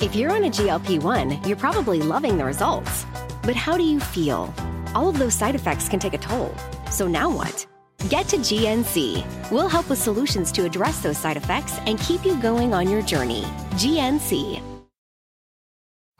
If you're on a GLP 1, you're probably loving the results. But how do you feel? All of those side effects can take a toll. So now what? Get to GNC. We'll help with solutions to address those side effects and keep you going on your journey. GNC.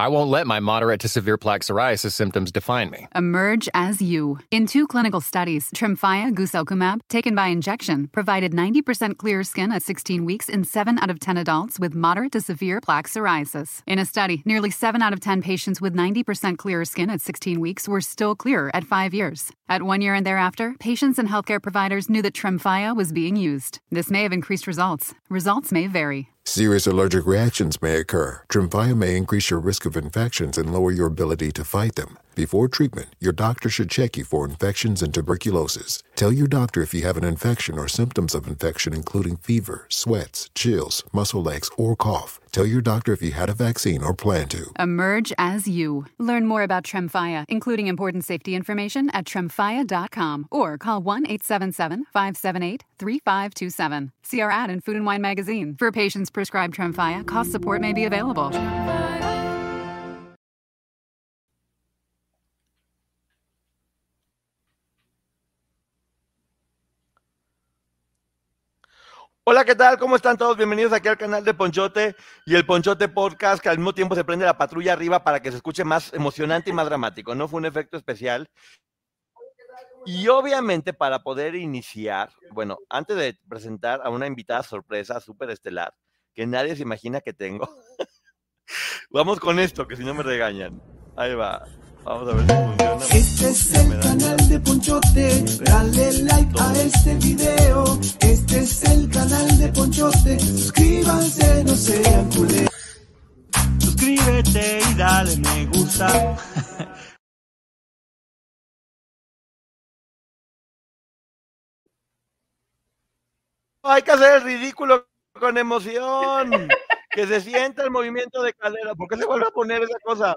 I won't let my moderate to severe plaque psoriasis symptoms define me. Emerge as you. In two clinical studies, Tremfya guselkumab, taken by injection, provided 90% clear skin at 16 weeks in 7 out of 10 adults with moderate to severe plaque psoriasis. In a study, nearly 7 out of 10 patients with 90% clear skin at 16 weeks were still clear at 5 years. At 1 year and thereafter, patients and healthcare providers knew that Tremfya was being used. This may have increased results. Results may vary. Serious allergic reactions may occur. Tremfya may increase your risk of infections and lower your ability to fight them. Before treatment, your doctor should check you for infections and tuberculosis. Tell your doctor if you have an infection or symptoms of infection, including fever, sweats, chills, muscle aches, or cough. Tell your doctor if you had a vaccine or plan to. Emerge as you. Learn more about Tremfya, including important safety information at tremfya.com or call 1 877 578 3527. See our ad in Food and Wine magazine. For patients prescribed Tremfya, cost support may be available. Hola, ¿qué tal? ¿Cómo están todos? Bienvenidos aquí al canal de Ponchote y el Ponchote Podcast, que al mismo tiempo se prende la patrulla arriba para que se escuche más emocionante y más dramático. No fue un efecto especial. Y obviamente para poder iniciar, bueno, antes de presentar a una invitada sorpresa súper estelar, que nadie se imagina que tengo, vamos con esto, que si no me regañan. Ahí va. Vamos a ver si funciona. Este es el canal de Ponchote, dale like a este video. Este es el canal de Ponchote, suscríbanse, no sean culés. Suscríbete y dale me gusta. Hay que hacer el ridículo con emoción. Que se sienta el movimiento de cadera. ¿Por qué se vuelve a poner esa cosa?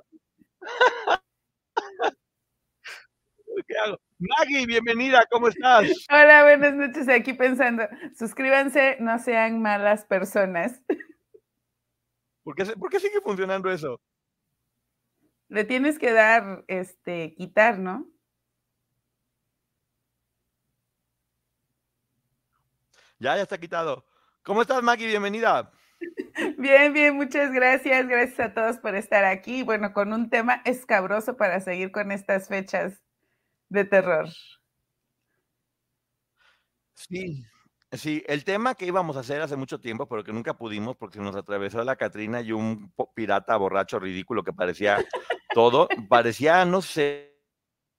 ¿Qué hago? Maggie, bienvenida, ¿cómo estás? Hola, buenas noches. Aquí pensando, suscríbanse, no sean malas personas. ¿Por qué, por qué sigue funcionando eso? Le tienes que dar, este, quitar, ¿no? Ya, ya está quitado. ¿Cómo estás, Maggie? Bienvenida. Bien, bien, muchas gracias. Gracias a todos por estar aquí. Bueno, con un tema escabroso para seguir con estas fechas de terror. Sí, sí, el tema que íbamos a hacer hace mucho tiempo, pero que nunca pudimos porque nos atravesó la Catrina y un pirata borracho ridículo que parecía todo, parecía, no sé,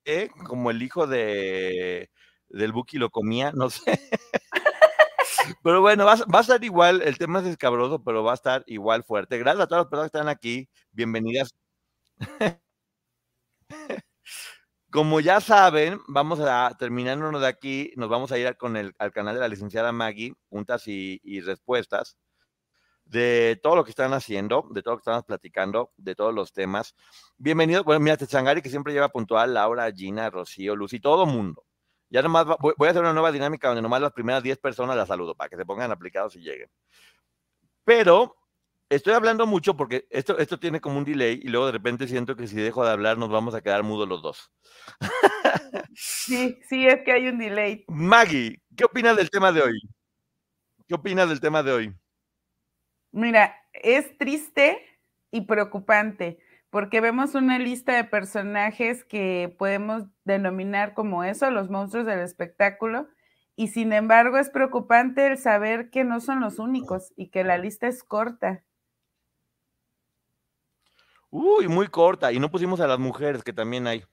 ¿eh? como el hijo de del Buki lo comía, no sé. Pero bueno, va, va a estar igual, el tema es escabroso, pero va a estar igual fuerte. Gracias a todas las personas que están aquí, bienvenidas. Como ya saben, vamos a terminándonos de aquí, nos vamos a ir con el, al canal de la licenciada Maggie, preguntas y, y respuestas de todo lo que están haciendo, de todo lo que estamos platicando, de todos los temas. Bienvenidos, bueno, mira, Techangari que siempre lleva puntual, Laura, Gina, Rocío, Lucy, todo mundo. Ya nomás va- voy a hacer una nueva dinámica donde nomás las primeras 10 personas las saludo para que se pongan aplicados y lleguen. Pero estoy hablando mucho porque esto, esto tiene como un delay y luego de repente siento que si dejo de hablar nos vamos a quedar mudos los dos. Sí, sí, es que hay un delay. Maggie, ¿qué opinas del tema de hoy? ¿Qué opinas del tema de hoy? Mira, es triste y preocupante porque vemos una lista de personajes que podemos denominar como eso, los monstruos del espectáculo, y sin embargo es preocupante el saber que no son los únicos y que la lista es corta. Uy, muy corta. Y no pusimos a las mujeres, que también hay.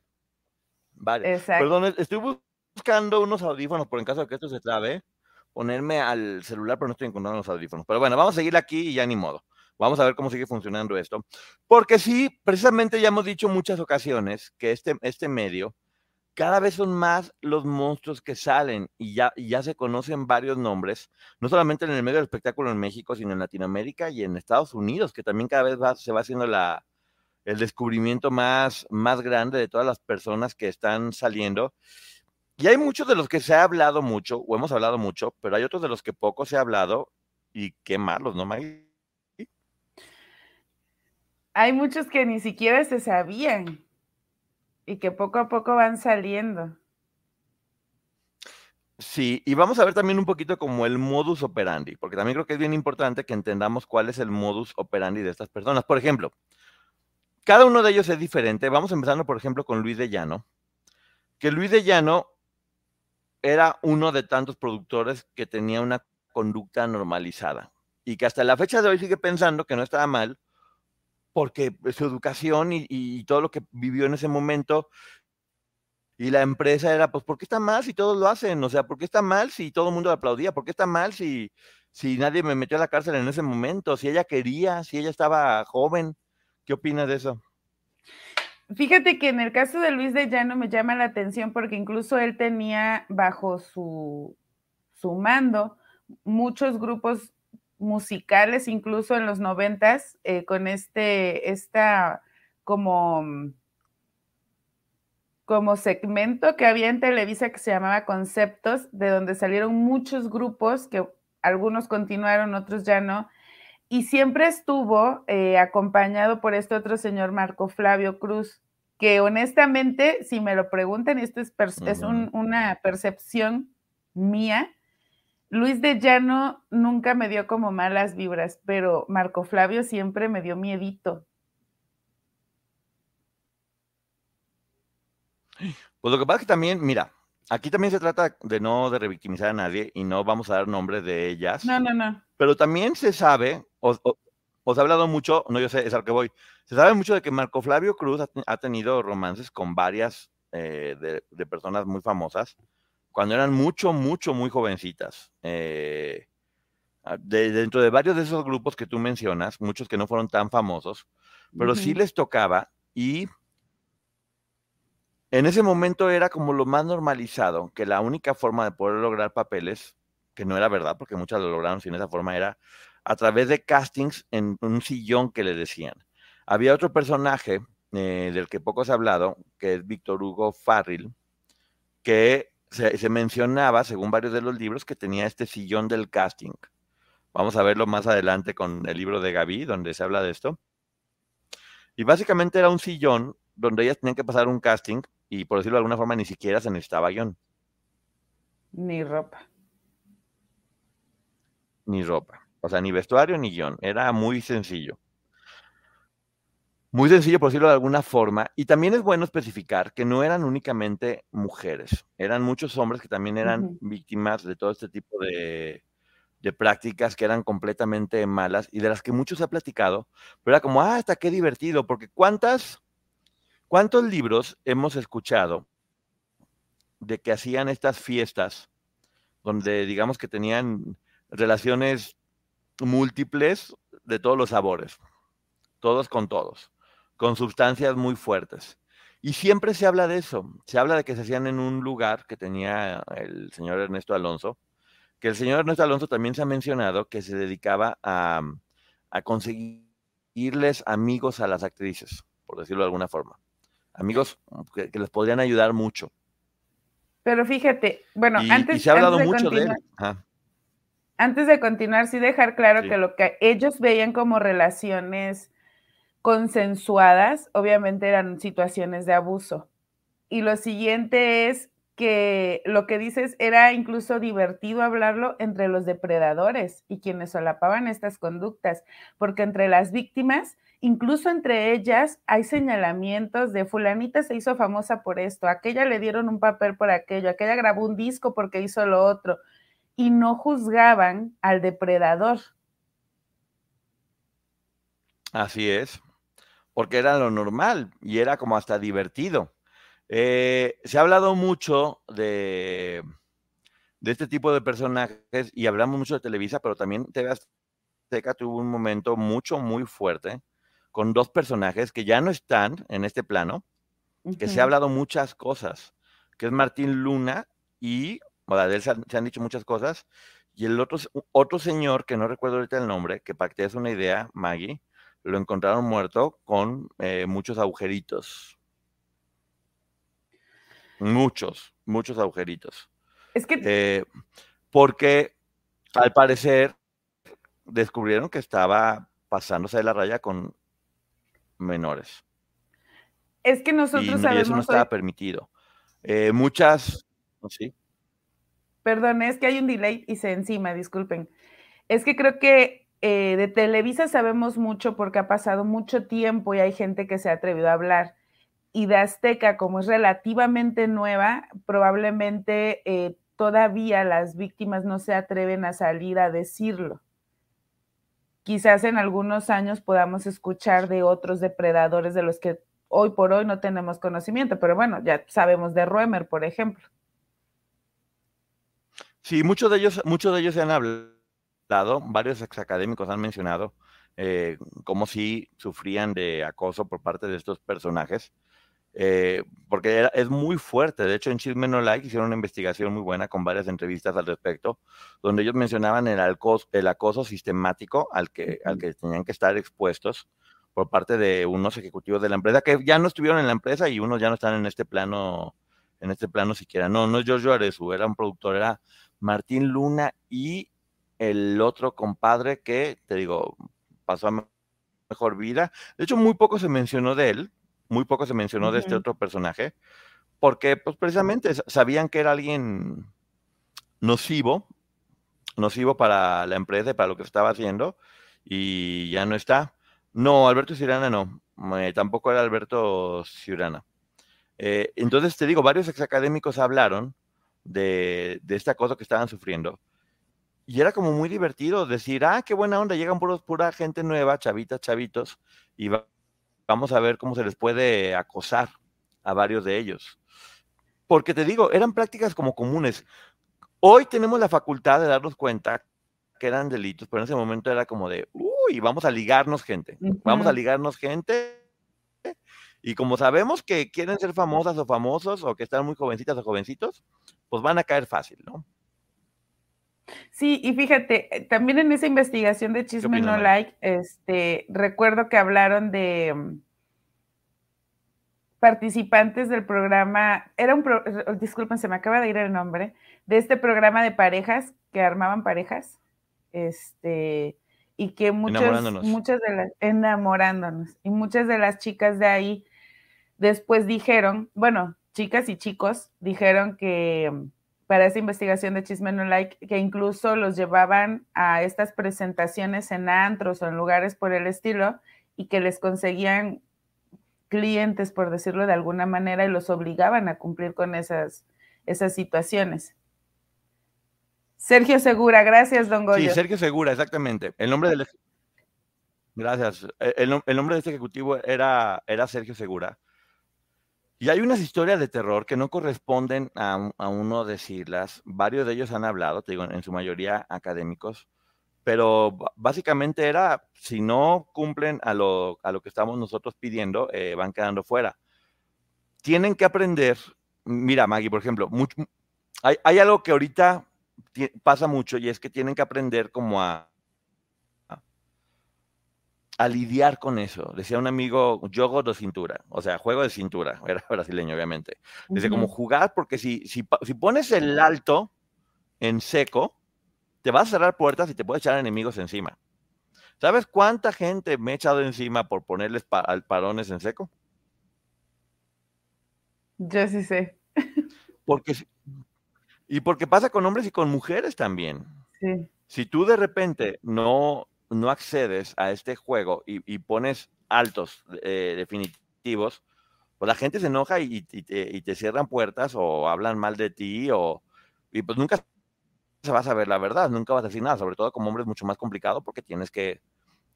Vale. Exacto. Perdón, estoy buscando unos audífonos por en caso de que esto se trabe. Ponerme al celular, pero no estoy encontrando los audífonos. Pero bueno, vamos a seguir aquí y ya ni modo. Vamos a ver cómo sigue funcionando esto. Porque sí, precisamente ya hemos dicho muchas ocasiones que este, este medio, cada vez son más los monstruos que salen y ya, y ya se conocen varios nombres, no solamente en el medio del espectáculo en México, sino en Latinoamérica y en Estados Unidos, que también cada vez va- se va haciendo la, el descubrimiento más, más grande de todas las personas que están saliendo. Y hay muchos de los que se ha hablado mucho, o hemos hablado mucho, pero hay otros de los que poco se ha hablado, y qué malos, ¿no, Maggie? hay muchos que ni siquiera se sabían y que poco a poco van saliendo. Sí, y vamos a ver también un poquito como el modus operandi, porque también creo que es bien importante que entendamos cuál es el modus operandi de estas personas. Por ejemplo, cada uno de ellos es diferente. Vamos empezando, por ejemplo, con Luis de Llano, que Luis de Llano era uno de tantos productores que tenía una conducta normalizada y que hasta la fecha de hoy sigue pensando que no estaba mal porque su educación y, todo lo que vivió en ese momento y la empresa era, pues, ¿por qué está mal si todos lo hacen? O sea, ¿por qué está mal si todo el mundo aplaudía? ¿Por qué está mal si, si nadie me metió a la cárcel en ese momento? Si ella quería, si ella estaba joven. ¿Qué opinas de eso? Fíjate que en el caso de Luis de Llano me llama la atención porque incluso él tenía bajo su, su mando muchos grupos musicales, incluso en los noventas, eh, con este, esta como como segmento que había en Televisa que se llamaba Conceptos, de donde salieron muchos grupos que algunos continuaron, otros ya no, y siempre estuvo eh, acompañado por este otro señor Marco Flavio Cruz, que honestamente, si me lo preguntan, y esto es, es una percepción mía, Luis de Llano nunca me dio como malas vibras, pero Marco Flavio siempre me dio miedito. Pues lo que pasa es que también, mira, aquí también se trata de no de revictimizar a nadie y no vamos a dar nombres de ellas. No, no, no. Pero también se sabe, os, ha hablado mucho, no yo sé, es al que voy, se sabe mucho de que Marco Flavio Cruz ha, tenido romances con varias eh, de, personas muy famosas cuando eran mucho, mucho, muy jovencitas. Eh, dentro de varios de esos grupos que tú mencionas, muchos que no fueron tan famosos, pero sí les tocaba y en ese momento era como lo más normalizado, que la única forma de poder lograr papeles, que no era verdad, porque muchas lo lograron sin esa forma, era a través de castings en un sillón que le decían. Había otro personaje eh, del que poco se ha hablado, que es Víctor Hugo Farril, que se, se, mencionaba, según varios de los libros, que tenía este sillón del casting. Vamos a verlo más adelante con el libro de Gaby, donde se habla de esto. Y básicamente era un sillón donde ellas tenían que pasar un casting y por decirlo de alguna forma ni siquiera se necesitaba guion. Ni ropa. Ni ropa. O sea, ni vestuario ni guion. Era muy sencillo. Muy sencillo, por decirlo de alguna forma. Y también es bueno especificar que no eran únicamente mujeres. Eran muchos hombres que también eran víctimas de todo este tipo de, de prácticas que eran completamente malas y de las que muchos ha platicado. Pero era como, ah, hasta qué divertido, porque ¿cuántas ¿Cuántos libros hemos escuchado de que hacían estas fiestas donde digamos que tenían relaciones múltiples de todos los sabores, todos con todos, con sustancias muy fuertes? Y siempre se habla de eso, se habla de que se hacían en un lugar que tenía el señor Ernesto Alonso, que el señor Ernesto Alonso también se ha mencionado que se dedicaba a, a conseguirles amigos a las actrices, por decirlo de alguna forma amigos que, les podrían ayudar mucho. Pero fíjate, bueno, antes, se ha hablado mucho de él. Antes de continuar, sí dejar claro que lo que ellos veían como relaciones consensuadas, obviamente eran situaciones de abuso. Y lo siguiente es que lo que dices era incluso divertido hablarlo entre los depredadores y quienes solapaban estas conductas, porque entre las víctimas Incluso entre ellas hay señalamientos de fulanita se hizo famosa por esto, aquella le dieron un papel por aquello, aquella grabó un disco porque hizo lo otro, y no juzgaban al depredador. Así es, porque era lo normal y era como hasta divertido. Eh, se ha hablado mucho de, de este tipo de personajes y hablamos mucho de Televisa, pero también TV Azteca tuvo un momento mucho, muy fuerte con dos personajes que ya no están en este plano, que se ha hablado muchas cosas, que es Martín Luna y, bueno, de él se han, dicho muchas cosas, y el otro, otro señor, que no recuerdo ahorita el nombre, que para que te des una idea, Maggie, lo encontraron muerto con eh, muchos agujeritos. Muchos, muchos agujeritos. Es que... Eh, porque al parecer descubrieron que estaba pasándose de la raya con menores. Es que nosotros y, sabemos. Y eso no estaba permitido. Eh, muchas. ¿sí? Perdón, es que hay un delay y se encima, disculpen. Es que creo que eh, de Televisa sabemos mucho porque ha pasado mucho tiempo y hay gente que se ha atrevido a hablar. Y de Azteca, como es relativamente nueva, probablemente eh, todavía las víctimas no se atreven a salir a decirlo. Quizás en algunos años podamos escuchar de otros depredadores de los que hoy por hoy no tenemos conocimiento, pero bueno, ya sabemos de Roemer, por ejemplo. Sí, muchos de ellos, muchos de ellos se han hablado, varios académicos han mencionado eh, cómo sí sufrían de acoso por parte de estos personajes, eh, porque es muy fuerte. De hecho, en Chisme No Like hicieron una investigación muy buena con varias entrevistas al respecto, donde ellos mencionaban el, acoso, el acoso sistemático al que, al que tenían que estar expuestos por parte de unos ejecutivos de la empresa que ya no estuvieron en la empresa y unos ya no están en este plano, en este plano siquiera. No, no es Giorgio Arezu, era un productor, era Martín Luna y el otro compadre que, te digo, pasó a mejor vida. De hecho, muy poco se mencionó de él, muy poco se mencionó uh -huh. de este otro personaje, porque pues precisamente sabían que era alguien nocivo, nocivo para la empresa y para lo que estaba haciendo, y ya no está. No, Alberto Ciurana no, eh, tampoco era Alberto Ciurana. Eh, entonces, te digo, varios exacadémicos hablaron de, de esta cosa que estaban sufriendo. Y era como muy divertido decir, ah, qué buena onda, llegan puros, pura gente nueva, chavitas, chavitos, y va, vamos a ver cómo se les puede acosar a varios de ellos. Porque te digo, eran prácticas como comunes. Hoy tenemos la facultad de darnos cuenta que eran delitos, pero en ese momento era como de, uy, vamos a ligarnos gente, uh -huh. vamos a ligarnos gente. Y como sabemos que quieren ser famosas o famosos o que están muy jovencitas o jovencitos, pues van a caer fácil, ¿no? Sí, y fíjate, eh, también en esa investigación de Chisme No Like, este, recuerdo que hablaron de um, participantes del programa, era un, pro, disculpen, se me acaba de ir el nombre, de este programa de parejas, que armaban parejas, este, y que muchos, muchas de las, enamorándonos, y muchas de las chicas de ahí después dijeron, bueno, chicas y chicos, dijeron que para esa investigación de Chisme No Like, que incluso los llevaban a estas presentaciones en antros o en lugares por el estilo y que les conseguían clientes, por decirlo de alguna manera, y los obligaban a cumplir con esas, esas situaciones. Sergio Segura, gracias, don Goyo. Sí, Sergio Segura, exactamente. El nombre del... Gracias. El, el nombre de este ejecutivo era, era Sergio Segura. Y hay unas historias de terror que no corresponden a, a, uno decirlas. Varios de ellos han hablado, te digo, en su mayoría académicos, pero básicamente era, si no cumplen a lo, a lo que estamos nosotros pidiendo, eh, van quedando fuera. Tienen que aprender, mira Maggie, por ejemplo, hay, hay, algo que ahorita pasa mucho y es que tienen que aprender como a, a lidiar con eso. Decía un amigo, juego de cintura, o sea, juego de cintura, era brasileño, obviamente. Dice, uh -huh. como jugar, porque si, si, si, pones el alto en seco, te vas a cerrar puertas y te puedes echar enemigos encima. ¿Sabes cuánta gente me he echado encima por ponerles pa parones en seco? Yo sí sé. Porque, y porque pasa con hombres y con mujeres también. Sí. Si tú de repente no, no accedes a este juego y, y pones altos eh, definitivos, pues la gente se enoja y, y, te, y, te, cierran puertas o hablan mal de ti o y pues nunca se va a saber la verdad, nunca vas a decir nada, sobre todo como hombre es mucho más complicado porque tienes que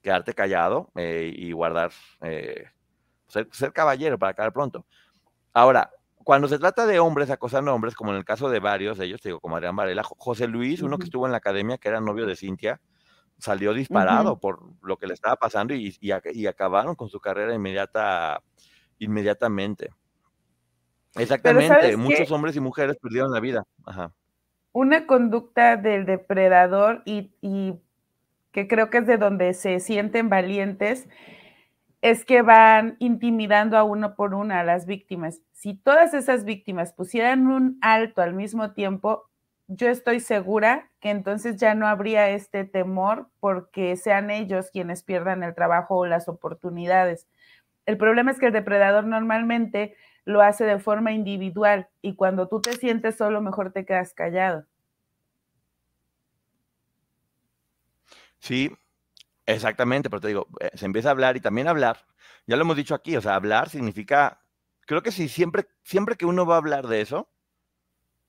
quedarte callado eh, y guardar, eh, ser, ser, caballero para acabar pronto. Ahora, cuando se trata de hombres acosando a hombres, como en el caso de varios de ellos, te digo, como Adrián Varela, José Luis, uh -huh. uno que estuvo en la academia, que era novio de Cintia, salió disparado uh -huh. por lo que le estaba pasando y, y, y, acabaron con su carrera inmediata, inmediatamente. Exactamente, muchos hombres y mujeres perdieron la vida. Ajá. Una conducta del depredador y, y, que creo que es de donde se sienten valientes, es que van intimidando a uno por una a las víctimas. Si todas esas víctimas pusieran un alto al mismo tiempo, yo estoy segura que entonces ya no habría este temor porque sean ellos quienes pierdan el trabajo o las oportunidades. El problema es que el depredador normalmente lo hace de forma individual y cuando tú te sientes solo, mejor te quedas callado. Sí, exactamente, pero te digo, eh, se empieza a hablar y también hablar, ya lo hemos dicho aquí, o sea, hablar significa, creo que si siempre, siempre que uno va a hablar de eso,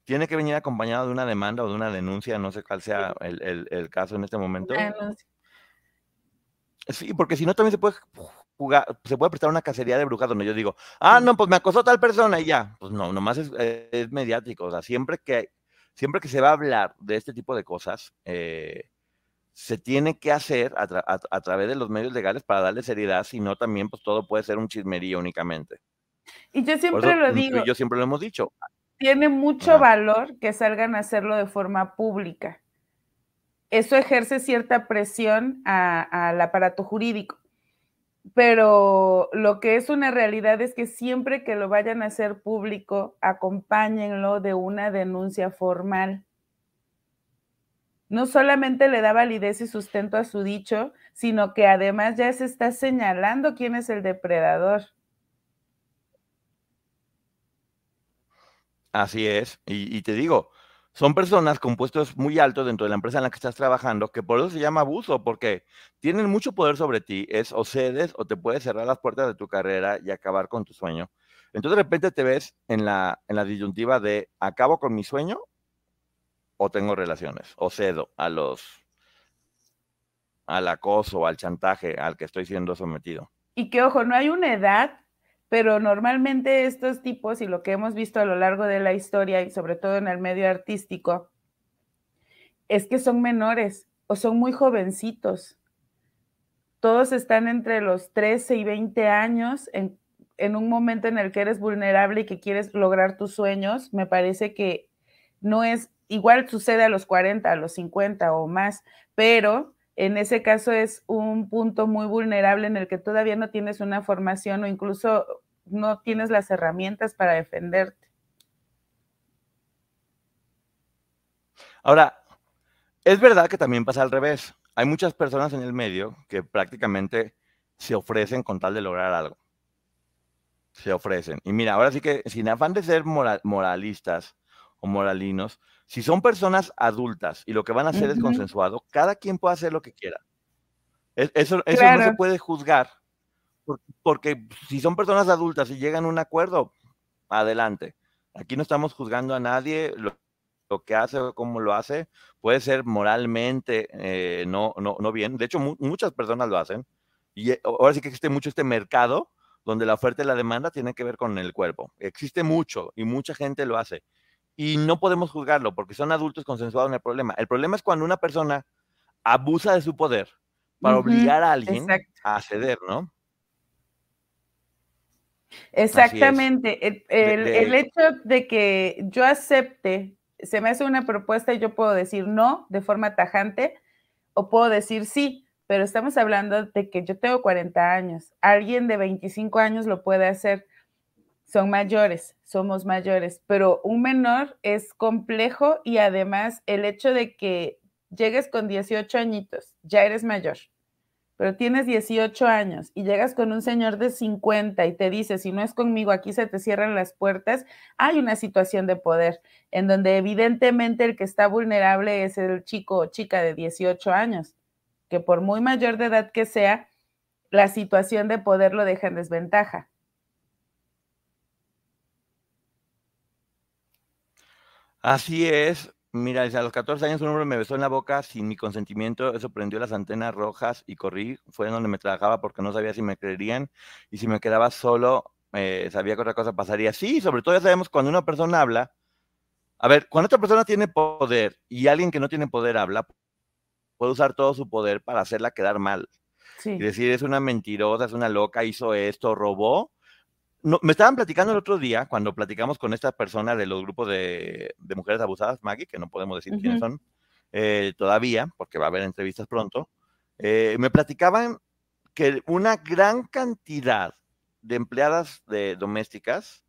tiene que venir acompañado de una demanda o de una denuncia, no sé cuál sea el, el caso en este momento. Sí, porque si no también se puede jugar, se puede prestar una cacería de brujas donde yo digo, ah, no, pues me acosó tal persona y ya. Pues no, nomás es, es mediático. O sea, siempre que, siempre que se va a hablar de este tipo de cosas, eh, se tiene que hacer a, través de los medios legales para darle seriedad, si no también pues todo puede ser un chismerío únicamente. Y yo siempre lo digo. Yo siempre lo hemos dicho. Tiene mucho valor que salgan a hacerlo de forma pública eso ejerce cierta presión al aparato jurídico. Pero lo que es una realidad es que siempre que lo vayan a hacer público, acompáñenlo de una denuncia formal. No solamente le da validez y sustento a su dicho, sino que además ya se está señalando quién es el depredador. Así es. Y, te digo, son personas con puestos muy altos dentro de la empresa en la que estás trabajando, que por eso se llama abuso, porque tienen mucho poder sobre ti, es o cedes o te puedes cerrar las puertas de tu carrera y acabar con tu sueño. Entonces de repente te ves en la, en la disyuntiva de acabo con mi sueño o tengo relaciones, o cedo a los al acoso, al chantaje al que estoy siendo sometido. Y que ojo, no hay una edad pero normalmente estos tipos y lo que hemos visto a lo largo de la historia y sobre todo en el medio artístico es que son menores o son muy jovencitos. Todos están entre los 13 y 20 años en, en un momento en el que eres vulnerable y que quieres lograr tus sueños. Me parece que no es igual sucede a los 40, a los 50 o más, pero en ese caso es un punto muy vulnerable en el que todavía no tienes una formación o incluso no tienes las herramientas para defenderte. Ahora, es verdad que también pasa al revés. Hay muchas personas en el medio que prácticamente se ofrecen con tal de lograr algo. Se ofrecen. Y mira, ahora sí que sin afán de ser moralistas o moralinos, si son personas adultas y lo que van a hacer es consensuado, cada quien puede hacer lo que quiera. Eso, eso no se puede juzgar, porque, si son personas adultas y llegan a un acuerdo, adelante. Aquí no estamos juzgando a nadie, lo, que hace o cómo lo hace, puede ser moralmente eh, no, no, no bien. De hecho, muchas personas lo hacen. Y eh, ahora sí que existe mucho este mercado donde la oferta y la demanda tienen que ver con el cuerpo. Existe mucho y mucha gente lo hace y no podemos juzgarlo porque son adultos consensuados en el problema. El problema es cuando una persona abusa de su poder para obligar a alguien a ceder, ¿no? Exactamente. El, hecho de que yo acepte, se me hace una propuesta y yo puedo decir no de forma tajante o puedo decir sí, pero estamos hablando de que yo tengo 40 años, alguien de 25 años lo puede hacer son mayores, somos mayores, pero un menor es complejo y además el hecho de que llegues con 18 añitos, ya eres mayor, pero tienes 18 años y llegas con un señor de 50 y te dice, si no es conmigo, aquí se te cierran las puertas, hay una situación de poder en donde evidentemente el que está vulnerable es el chico o chica de 18 años, que por muy mayor de edad que sea, la situación de poder lo deja en desventaja. Así es. Mira, a los 14 años un hombre me besó en la boca sin mi consentimiento, eso prendió las antenas rojas y corrí, fue donde me trabajaba porque no sabía si me creerían y si me quedaba solo, eh, sabía que otra cosa pasaría. Sí, sobre todo ya sabemos cuando una persona habla, a ver, cuando otra persona tiene poder y alguien que no tiene poder habla, puede usar todo su poder para hacerla quedar mal. Sí. Y decir, es una mentirosa, es una loca, hizo esto, robó, me estaban platicando el otro día, cuando platicamos con esta persona de los grupos de, mujeres abusadas, Maggie, que no podemos decir quiénes son eh, todavía, porque va a haber entrevistas pronto, eh, me platicaban que una gran cantidad de empleadas de domésticas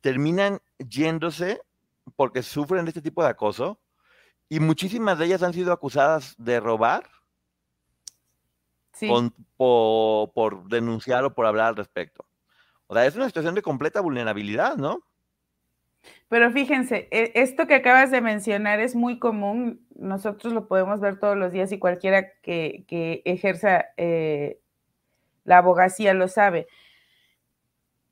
terminan yéndose porque sufren de este tipo de acoso y muchísimas de ellas han sido acusadas de robar por, por denunciar o por hablar al respecto. O sea, es una situación de completa vulnerabilidad, ¿no? Pero fíjense, e, esto que acabas de mencionar es muy común, nosotros lo podemos ver todos los días y cualquiera que, ejerza eh, la abogacía lo sabe.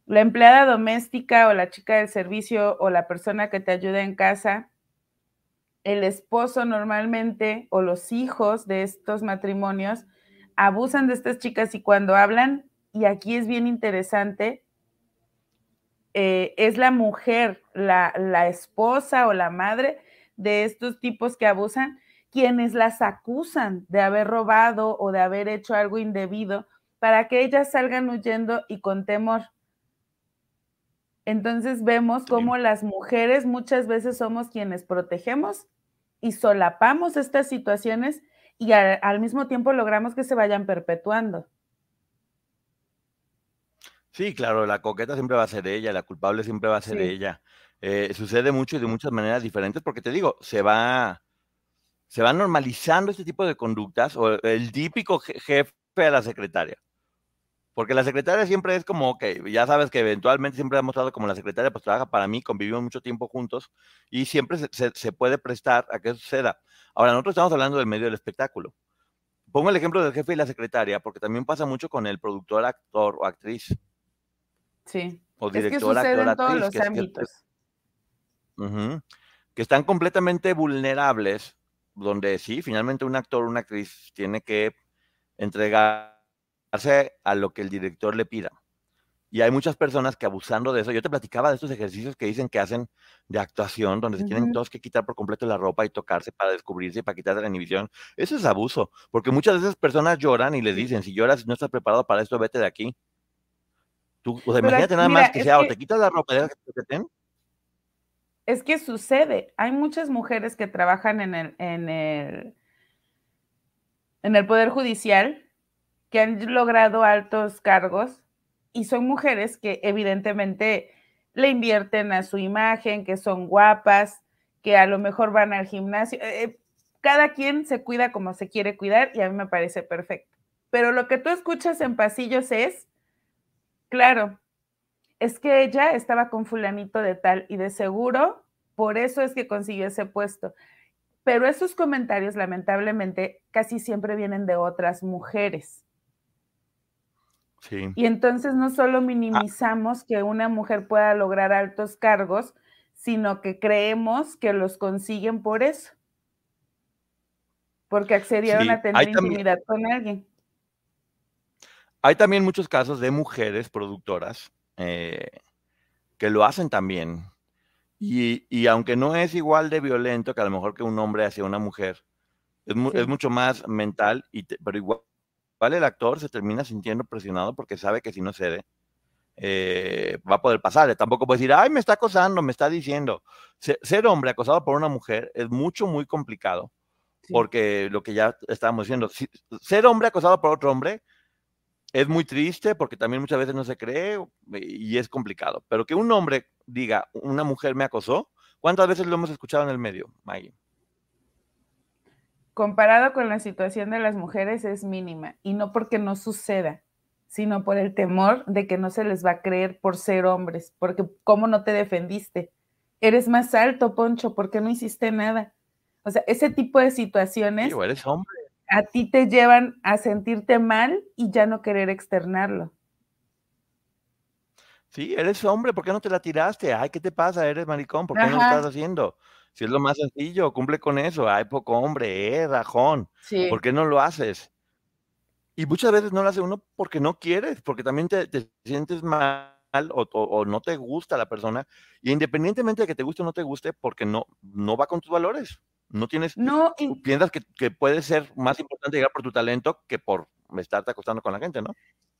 La empleada doméstica o la chica del servicio o la persona que te ayuda en casa, el esposo normalmente o los hijos de estos matrimonios abusan de estas chicas y cuando hablan, y aquí es bien interesante, eh, es la mujer, la, la esposa o la madre de estos tipos que abusan, quienes las acusan de haber robado o de haber hecho algo indebido para que ellas salgan huyendo y con temor. Entonces vemos cómo las mujeres muchas veces somos quienes protegemos y solapamos estas situaciones y al mismo tiempo logramos que se vayan perpetuando. Sí, claro, la coqueta siempre va a ser ella, la culpable siempre va a ser ella. Eh, sucede mucho y de muchas maneras diferentes porque te digo, se va, se va normalizando este tipo de conductas o el típico jefe a la secretaria. Porque la secretaria siempre es como, ok, ya sabes que eventualmente siempre ha mostrado como la secretaria pues trabaja para mí, convivimos mucho tiempo juntos y siempre se, se puede prestar a que eso suceda. Ahora, nosotros estamos hablando del medio del espectáculo. Pongo el ejemplo del jefe y la secretaria porque también pasa mucho con el productor, actor o actriz. Sí. O director, es que en todos los ámbitos. que están completamente vulnerables, donde sí, finalmente un actor una actriz tiene que entregarse a lo que el director le pida. Y hay muchas personas que abusando de eso, yo te platicaba de estos ejercicios que dicen que hacen de actuación, donde se tienen todos que quitar por completo la ropa y tocarse para descubrirse y para quitarse la inhibición. Eso es abuso, porque muchas veces personas lloran y le dicen, si lloras y no estás preparado para esto, vete de aquí. Tú, o sea, imagínate nada más que sea, o te quitas la ropa, que te ten. Es que sucede. Hay muchas mujeres que trabajan en el, en el, en el Poder Judicial que han logrado altos cargos y son mujeres que evidentemente le invierten a su imagen, que son guapas, que a lo mejor van al gimnasio. Eh, eh, cada quien se cuida como se quiere cuidar y a mí me parece perfecto. Pero lo que tú escuchas en pasillos es, Claro, es que ella estaba con fulanito de tal y de seguro, por eso es que consiguió ese puesto. Pero esos comentarios, lamentablemente, casi siempre vienen de otras mujeres. Sí. Y entonces no solo minimizamos que una mujer pueda lograr altos cargos, sino que creemos que los consiguen por eso. Porque accedieron a tener intimidad con alguien. Hay también muchos casos de mujeres productoras eh, que lo hacen también. Y, aunque no es igual de violento que a lo mejor que un hombre hacia una mujer, es, mucho más mental, y pero igual, el actor se termina sintiendo presionado porque sabe que si no cede, eh, va a poder pasar. Tampoco puede decir, ay, me está acosando, me está diciendo. Ser, hombre acosado por una mujer es mucho, muy complicado. Porque lo que ya estábamos diciendo, ser hombre acosado por otro hombre es muy triste porque también muchas veces no se cree y es complicado. Pero que un hombre diga, una mujer me acosó, ¿cuántas veces lo hemos escuchado en el medio, Maggie? Comparado con la situación de las mujeres es mínima y no porque no suceda, sino por el temor de que no se les va a creer por ser hombres, porque ¿cómo no te defendiste? Eres más alto, Poncho, ¿por qué no hiciste nada? O sea, ese tipo de situaciones. eres hombre a ti te llevan a sentirte mal y ya no querer externarlo. Sí, eres hombre, ¿por qué no te la tiraste? Ay, ¿qué te pasa? Eres maricón, ¿por qué no lo estás haciendo? Si es lo más sencillo, cumple con eso. Ay, poco hombre, eh, rajón. ¿Por qué no lo haces? Y muchas veces no lo hace uno porque no quieres, porque también te, sientes mal o, o, no te gusta la persona. Y independientemente de que te guste o no te guste, porque no, no va con tus valores. No tienes, no, piensas que, puede ser más importante llegar por tu talento que por estarte acostando con la gente, ¿no?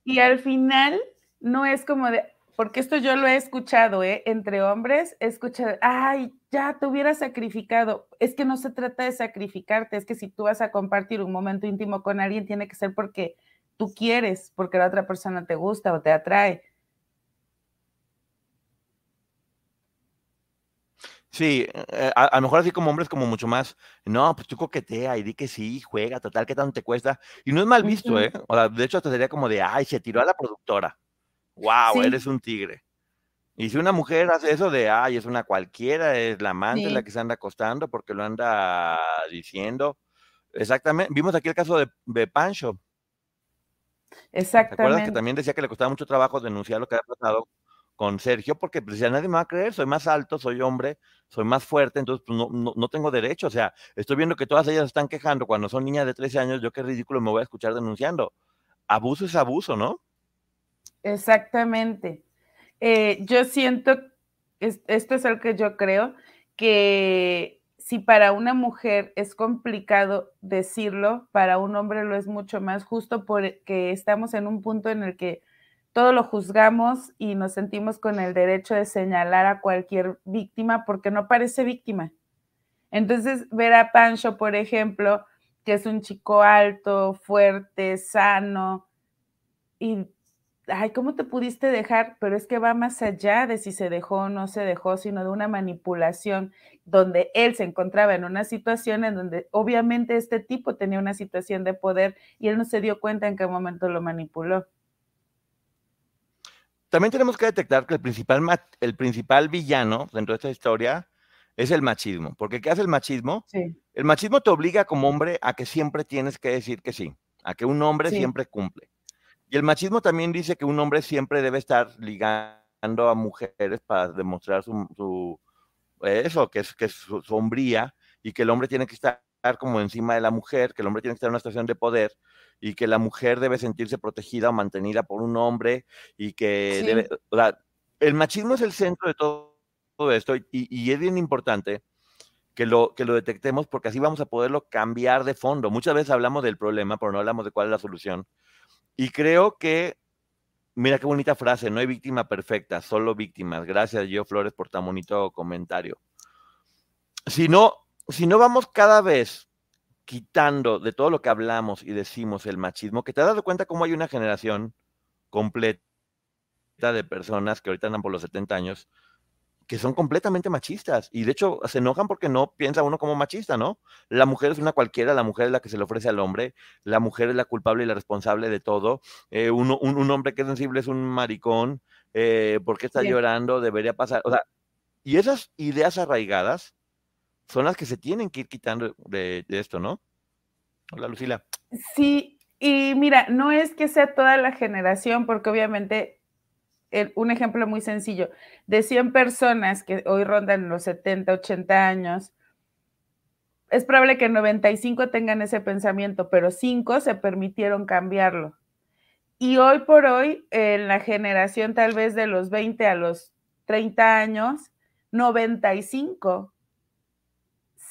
Y al final no es como de, porque esto yo lo he escuchado, ¿eh? Entre hombres, he escuchado, ay, ya te hubieras sacrificado. Es que no se trata de sacrificarte, es que si tú vas a compartir un momento íntimo con alguien, tiene que ser porque tú quieres, porque la otra persona te gusta o te atrae. Sí, eh, a, a lo mejor así como hombres como mucho más, no, pues tú coquetea y di que sí, juega, total, ¿qué tanto te cuesta? Y no es mal visto. ¿eh? O sea, de hecho, hasta sería como de, ay, se tiró a la productora. Wow, Sí. eres un tigre. Y si una mujer hace eso de, ay, es una cualquiera, es la amante la que se anda acostando porque lo anda diciendo. Exactamente. Vimos aquí el caso de, de Pancho. ¿Te acuerdas que Exactamente. también decía que le costaba mucho trabajo denunciar lo que había pasado con Sergio? Porque pues, decía, nadie me va a creer, soy más alto, soy hombre, soy más fuerte, entonces pues, no, no, no tengo derecho. O sea, estoy viendo que todas ellas están quejando cuando son niñas de 13 años, yo qué ridículo me voy a escuchar denunciando. Abuso es abuso, ¿no? Exactamente. Eh, yo siento, es- esto es algo que yo creo, que si para una mujer es complicado decirlo, para un hombre lo es mucho más justo porque estamos en un punto en el que todo lo juzgamos y nos sentimos con el derecho de señalar a cualquier víctima porque no parece víctima. Entonces, ver a Pancho, por ejemplo, que es un chico alto, fuerte, sano, y, ay, ¿cómo te pudiste dejar? Pero es que va más allá de si se dejó o no se dejó, sino de una manipulación donde él se encontraba en una situación en donde obviamente este tipo tenía una situación de poder y él no se dio cuenta en qué momento lo manipuló. También tenemos que detectar que el principal, el principal villano dentro de esta historia es el machismo. Porque ¿qué hace el machismo? Sí, El machismo te obliga como hombre a que siempre tienes que decir que sí, a que un hombre Sí. siempre cumple. Y el machismo también dice que un hombre siempre debe estar ligando a mujeres para demostrar su, su- eso, que es, que es hombría, y que el hombre tiene que estar como encima de la mujer, que el hombre tiene que estar en una situación de poder, y que la mujer debe sentirse protegida o mantenida por un hombre, y que Sí. debe, o sea, el machismo es el centro de todo, todo esto, y, y es bien importante que lo, que lo detectemos porque así vamos a poderlo cambiar de fondo. Muchas veces hablamos del problema, pero no hablamos de cuál es la solución. Y creo que, mira qué bonita frase, no hay víctima perfecta, solo víctimas. Gracias, Gio Flores, por tan bonito comentario. Si no, si no vamos cada vez quitando de todo lo que hablamos y decimos el machismo, que te has dado cuenta cómo hay una generación completa de personas que ahorita andan por los 70 años, que son completamente machistas y de hecho se enojan porque no piensa uno como machista, ¿no? La mujer es una cualquiera, la mujer es la que se le ofrece al hombre, la mujer es la culpable y la responsable de todo, eh, uno- un, un hombre que es sensible es un maricón, eh, ¿por qué está llorando? Debería pasar, o sea, y esas ideas arraigadas son las que se tienen que ir quitando de, esto, ¿no? Hola, Lucila. Sí, y mira, no es que sea toda la generación, porque obviamente un ejemplo muy sencillo, de 100 personas que hoy rondan los 70, 80 años, es probable que 95 tengan ese pensamiento, pero 5 se permitieron cambiarlo. Y hoy por hoy, en la generación tal vez de los 20 a los 30 años, 95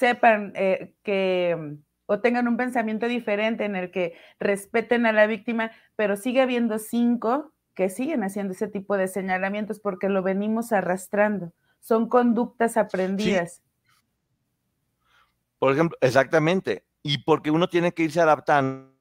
sepan eh, que mm, o tengan un pensamiento diferente en el que respeten a la víctima, pero sigue habiendo cinco que siguen haciendo ese tipo de señalamientos porque lo venimos arrastrando. Son conductas aprendidas. Por ejemplo, exactamente. Y porque uno tiene que irse adaptando.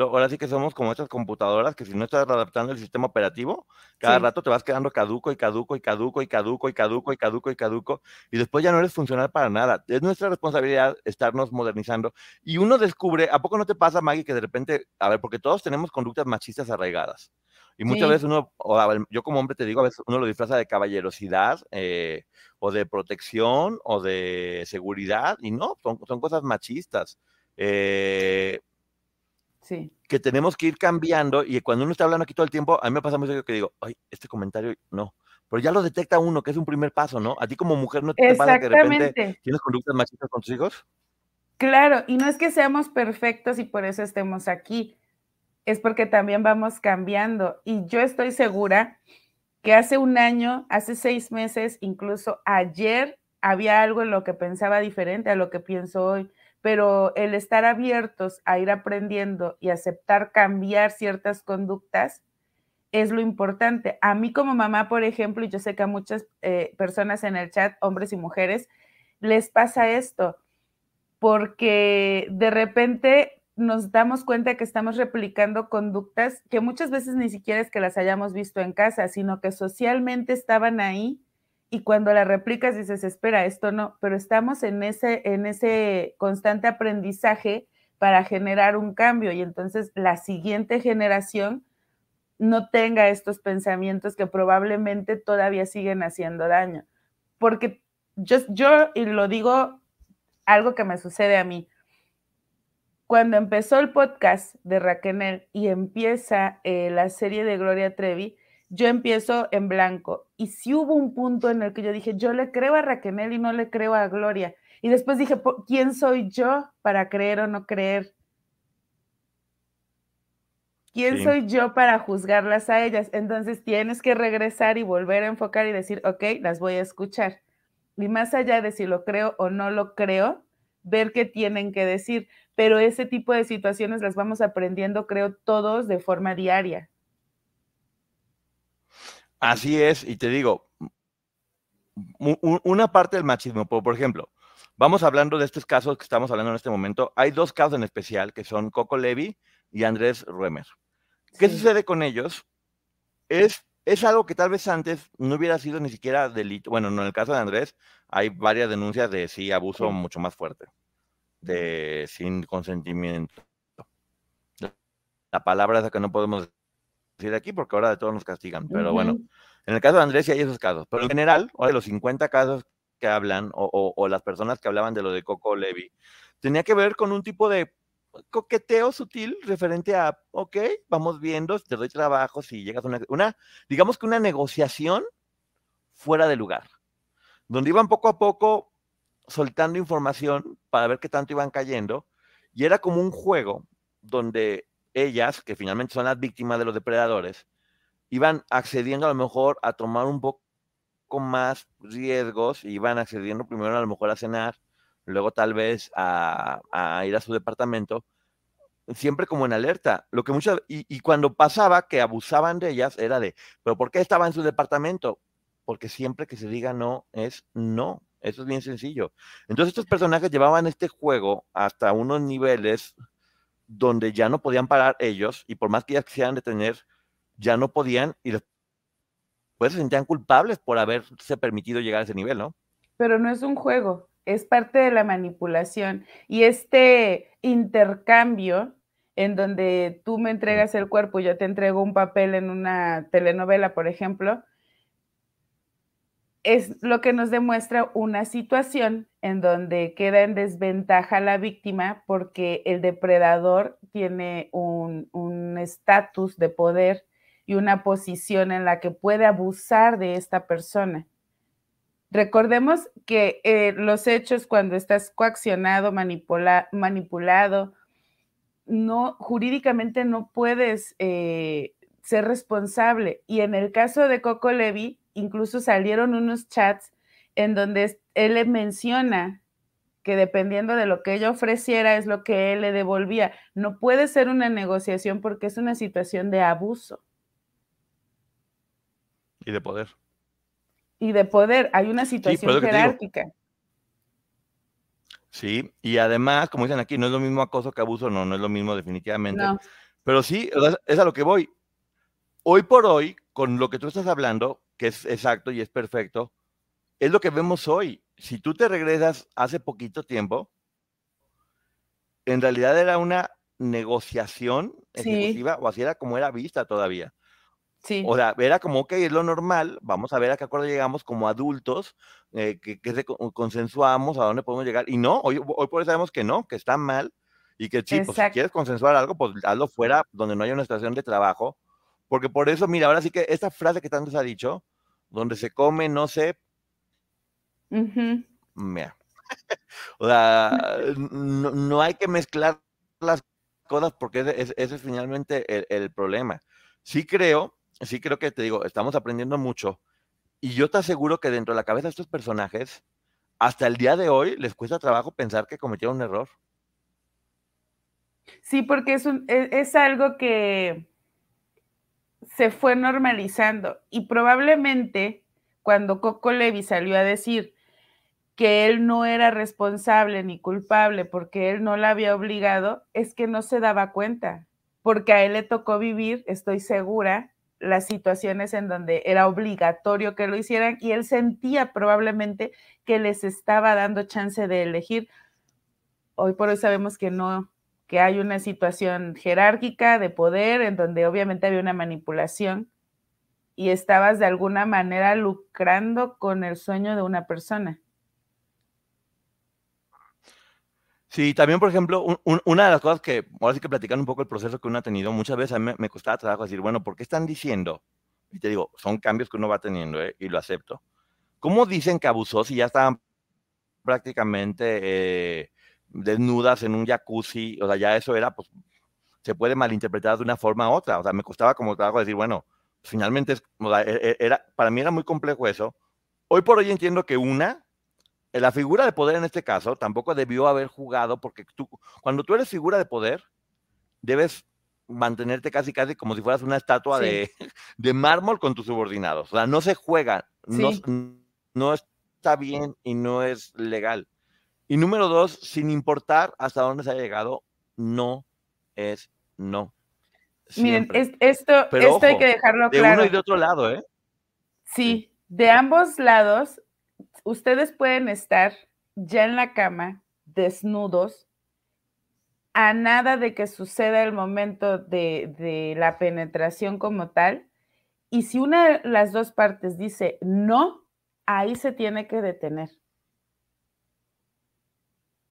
Ahora sí que somos como estas computadoras que si no estás adaptando el sistema operativo, cada Sí. rato te vas quedando caduco y caduco y caduco y caduco y caduco y caduco y caduco y después ya no eres funcional para nada. Es nuestra responsabilidad estarnos modernizando. Y uno descubre, ¿a poco no te pasa, Maggie, que de repente, a ver, porque todos tenemos conductas machistas arraigadas? Y muchas Sí. veces uno, o yo como hombre te digo, a veces uno lo disfraza de caballerosidad eh, o de protección o de seguridad y no, son, son cosas machistas. Eh, Sí. que tenemos que ir cambiando y cuando uno está hablando aquí todo el tiempo, a mí me pasa mucho que digo, ay, este comentario no, pero ya lo detecta uno, que es un primer paso, ¿no? A ti como mujer no te pasa que de repente tienes conductas machistas con tus hijos. Claro, y no es que seamos perfectos y por eso estemos aquí, es porque también vamos cambiando. Y yo estoy segura que hace un año, hace seis meses, incluso ayer, había algo en lo que pensaba diferente a lo que pienso hoy, pero el estar abiertos a ir aprendiendo y aceptar cambiar ciertas conductas es lo importante. A mí como mamá, por ejemplo, y yo sé que a muchas eh, personas en el chat, hombres y mujeres, les pasa esto porque de repente nos damos cuenta que estamos replicando conductas que muchas veces ni siquiera es que las hayamos visto en casa, sino que socialmente estaban ahí y cuando la replicas dices, espera, esto no, pero estamos en ese, en ese constante aprendizaje para generar un cambio y entonces la siguiente generación no tenga estos pensamientos que probablemente todavía siguen haciendo daño. Porque yo, yo y lo digo algo que me sucede a mí, cuando empezó el podcast de Raquel y empieza eh, la serie de Gloria Trevi, yo empiezo en blanco. Y si hubo un punto en el que yo dije, yo le creo a Raquel y no le creo a Gloria. Y después dije, ¿quién soy yo para creer o no creer? ¿Quién soy yo para juzgarlas a ellas? Entonces tienes que regresar y volver a enfocar y decir, ok, las voy a escuchar. Y más allá de si lo creo o no lo creo, ver qué tienen que decir. Pero ese tipo de situaciones las vamos aprendiendo, creo, todos de forma diaria. Así es, y te digo, una parte del machismo, por ejemplo, vamos hablando de estos casos que estamos hablando en este momento. Hay dos casos en especial que son Coco Levy y Andrés Ruemer. ¿Qué sucede con ellos? Es, es algo que tal vez antes no hubiera sido ni siquiera delito. Bueno, en el caso de Andrés hay varias denuncias de sí, abuso mucho más fuerte, de sin consentimiento. La palabra es la que no podemos de aquí porque ahora de todos nos castigan. Pero bueno, en el caso de Andrés sí hay esos casos. Pero en general, o de los 50 casos que hablan, o, las personas que hablaban de lo de Coco Levy, tenía que ver con un tipo de coqueteo sutil referente a, ok, vamos viendo, te doy trabajo, si llegas a una, una, digamos que una negociación fuera de lugar, donde iban poco a poco soltando información para ver qué tanto iban cayendo, y era como un juego donde ellas, que finalmente son las víctimas de los depredadores, iban accediendo a lo mejor a tomar un poco más riesgos, iban accediendo primero a lo mejor a cenar, luego tal vez a, ir a su departamento, siempre como en alerta. Lo que muchas, y, y, cuando pasaba que abusaban de ellas era de, pero ¿por qué estaba en su departamento? Porque siempre que se diga no es no. Eso es bien sencillo. Entonces estos personajes llevaban este juego hasta unos niveles donde ya no podían parar ellos y por más que ellas quisieran detener, ya no podían y después se sentían culpables por haberse permitido llegar a ese nivel, ¿no? Pero no es un juego, es parte de la manipulación y este intercambio en donde tú me entregas el cuerpo yo te entrego un papel en una telenovela, por ejemplo, es lo que nos demuestra una situación en donde queda en desventaja la víctima porque el depredador tiene un estatus de poder y una posición en la que puede abusar de esta persona. Recordemos que eh, los hechos cuando estás coaccionado, manipulado, no jurídicamente no puedes eh, ser responsable. Y en el caso de Coco Levy, incluso salieron unos chats en donde él le menciona que dependiendo de lo que ella ofreciera es lo que él le devolvía. No puede ser una negociación porque es una situación de abuso. Y de poder. Y de poder. Hay una situación jerárquica. Sí, y además, como dicen aquí, no es lo mismo acoso que abuso, no, no es lo mismo definitivamente. Pero sí, es a lo que voy. Hoy por hoy, con lo que tú estás hablando, que es exacto y es perfecto, es lo que vemos hoy. Si tú te regresas hace poquito tiempo, en realidad era una negociación ejecutiva, o así era como era vista todavía. Sí. O sea, era como, ok, es lo normal, vamos a ver a qué acuerdo llegamos como adultos, eh, que, consensuamos, a dónde podemos llegar. Y no, hoy, hoy por eso sabemos que no, que está mal, y que sí, pues, si quieres consensuar algo, pues hazlo fuera, donde no haya una estación de trabajo, porque por eso, mira, ahora sí que esta frase que tanto se ha dicho, donde se come, no sé. Mira. o sea, no, hay que mezclar las cosas porque ese, es finalmente el, problema. Sí creo, sí creo que te digo, estamos aprendiendo mucho. Y yo te aseguro que dentro de la cabeza de estos personajes, hasta el día de hoy les cuesta trabajo pensar que cometieron un error. Sí, porque es, un, e, es algo que, se fue normalizando y probablemente cuando Coco Levi salió a decir que él no era responsable ni culpable porque él no la había obligado, es que no se daba cuenta, porque a él le tocó vivir, estoy segura, las situaciones en donde era obligatorio que lo hicieran y él sentía probablemente que les estaba dando chance de elegir. Hoy por hoy sabemos que no, que hay una situación jerárquica de poder en donde obviamente había una manipulación y estabas de alguna manera lucrando con el sueño de una persona. Sí, también, por ejemplo, una de las cosas que, ahora sí que platicando un poco el proceso que uno ha tenido, muchas veces a mí me, costaba trabajo decir, bueno, ¿por qué están diciendo? Y te digo, son cambios que uno va teniendo, ¿eh? y lo acepto. ¿Cómo dicen que abusó si ya estaban prácticamente eh, desnudas en un jacuzzi? O sea, ya eso era, pues, se puede malinterpretar de una forma u otra. O sea, me costaba como trabajo decir, bueno, finalmente, es, e, e, era, para mí era muy complejo eso. Hoy por hoy entiendo que una, la figura de poder en este caso tampoco debió haber jugado porque tú, cuando tú eres figura de poder, debes mantenerte casi casi como si fueras una estatua de, de, mármol con tus subordinados. O sea, no se juega, no, no está bien y no es legal. Y número dos, sin importar hasta dónde se ha llegado, no es no. Miren, esto, esto hay que dejarlo claro. De uno y de otro lado, ¿eh? Sí, de ambos lados ustedes pueden estar ya en la cama, desnudos, a nada de que suceda el momento de, de, la penetración como tal. Y si una de las dos partes dice no, ahí se tiene que detener.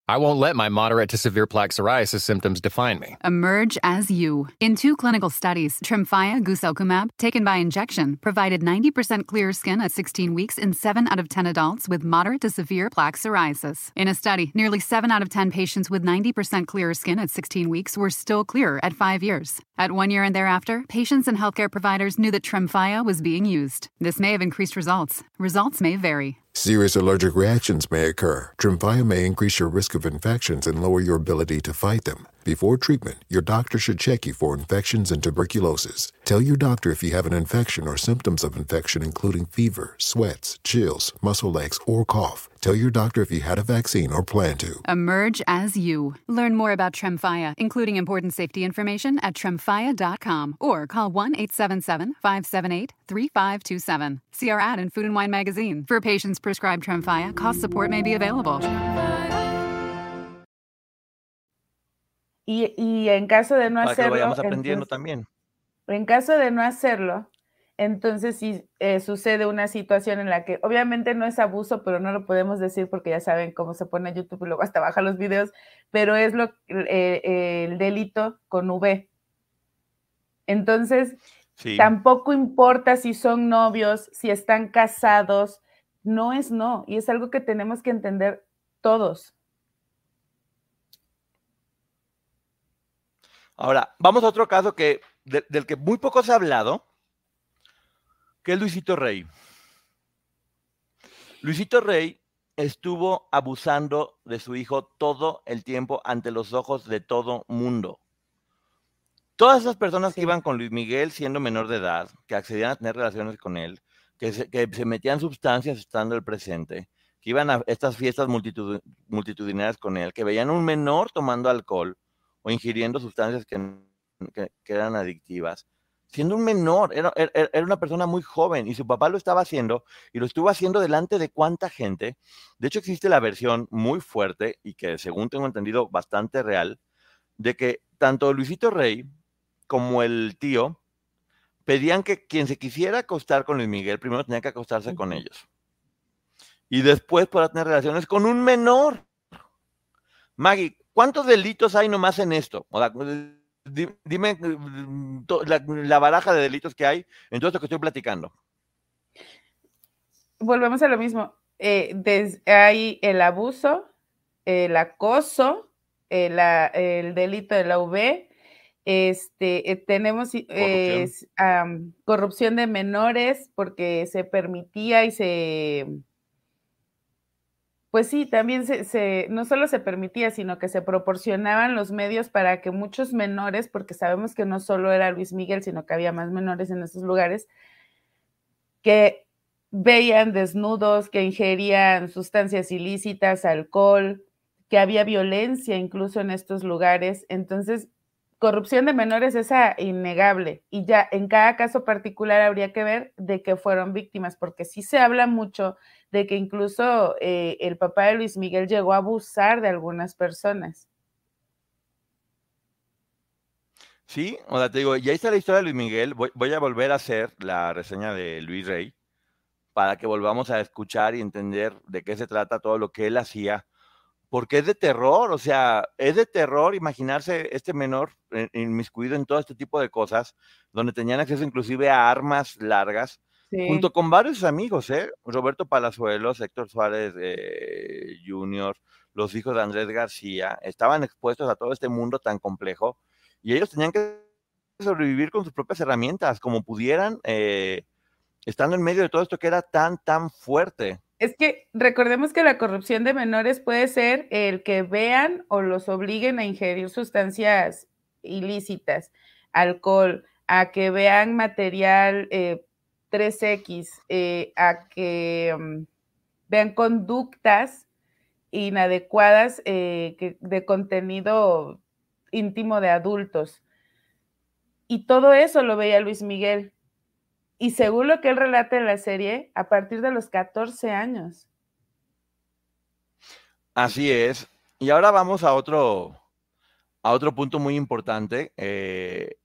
I won't let my moderate to severe plaque psoriasis symptoms define me. Emerge as you. In two clinical studies, Tremfya guselkumab, taken by injection, provided 90% clearer skin at 16 weeks in 7 out of 10 adults with moderate to severe plaque psoriasis. In a study, nearly 7 out of 10 patients with 90% clearer skin at 16 weeks were still clear at 5 years. At 1 year and thereafter, patients and healthcare providers knew that Tremfya was being used. This may have increased results. Results may vary. Serious allergic reactions may occur. Tremfya may increase your risk of infections and lower your ability to fight them. Before treatment, your doctor should check you for infections and tuberculosis. Tell your doctor if you have an infection or symptoms of infection, including fever, sweats, chills, muscle aches, or cough. Tell your doctor if you had a vaccine or plan to. Emerge as you. Learn more about Tremfya, including important safety information at tremfya.com or call 1 877 578 3527. See our ad in Food and Wine magazine. For patients prescribed Tremfya, cost support may be available. Y, y en caso de no Para hacerlo. Que lo vayamos aprendiendo entonces, también. En caso de no hacerlo, entonces sí eh, sucede una situación en la que obviamente no es abuso, pero no lo podemos decir porque ya saben cómo se pone YouTube y luego hasta baja los videos, pero es lo, eh, el delito con V. Entonces, sí. tampoco importa si son novios, si están casados, no es no, y es algo que tenemos que entender todos. Ahora, vamos a otro caso que, de, del que muy poco se ha hablado, que es Luisito Rey. Luisito Rey estuvo abusando de su hijo todo el tiempo ante los ojos de todo mundo. Todas esas personas que iban con Luis Miguel siendo menor de edad, que accedían a tener relaciones con él, que se, que se metían sustancias estando el presente, que iban a estas fiestas multitud, multitudinarias con él, que veían a un menor tomando alcohol, o ingiriendo sustancias que, que, que, eran adictivas, siendo un menor, era, era, era, una persona muy joven y su papá lo estaba haciendo y lo estuvo haciendo delante de cuánta gente. De hecho, existe la versión muy fuerte y que según tengo entendido bastante real, de que tanto Luisito Rey como el tío pedían que quien se quisiera acostar con Luis Miguel primero tenía que acostarse con ellos. Y después podrá tener relaciones con un menor. Maggie, ¿Cuántos delitos hay nomás en esto? O sea, dime la, la, baraja de delitos que hay en todo esto que estoy platicando. Volvemos a lo mismo. Eh, des, hay el abuso, el acoso, el, el, delito de la UV, este, eh, tenemos corrupción. Um, corrupción de menores porque se permitía y se pues sí, también no solo se permitía, sino que se proporcionaban los medios para que muchos menores, porque sabemos que no solo era Luis Miguel, sino que había más menores en esos lugares, que veían desnudos, que ingerían sustancias ilícitas, alcohol, que había violencia incluso en estos lugares. Entonces, corrupción de menores es innegable y ya en cada caso particular habría que ver de qué fueron víctimas, porque sí se habla mucho de que incluso eh, el papá de Luis Miguel llegó a abusar de algunas personas. Sí, o sea, te digo, ya está la historia de Luis Miguel. Voy, a volver a hacer la reseña de Luis Rey para que volvamos a escuchar y entender de qué se trata todo lo que él hacía porque es de terror, o sea, es de terror imaginarse este menor inmiscuido en todo este tipo de cosas, donde tenían acceso inclusive a armas largas, junto con varios amigos, ¿eh? Roberto Palazuelos, Héctor Suárez eh, Jr., los hijos de Andrés García, estaban expuestos a todo este mundo tan complejo y ellos tenían que sobrevivir con sus propias herramientas, como pudieran, eh, estando en medio de todo esto que era tan, tan fuerte. Es que recordemos que la corrupción de menores puede ser el que vean o los obliguen a ingerir sustancias ilícitas, alcohol, a que vean material 3X, eh, a que mm, vean conductas inadecuadas eh, de contenido íntimo de adultos. Y todo eso lo veía Luis Miguel. Y según lo que él relata en la serie, a partir de los 14 años. Así es. Y ahora vamos a otro, a otro punto muy importante, eh,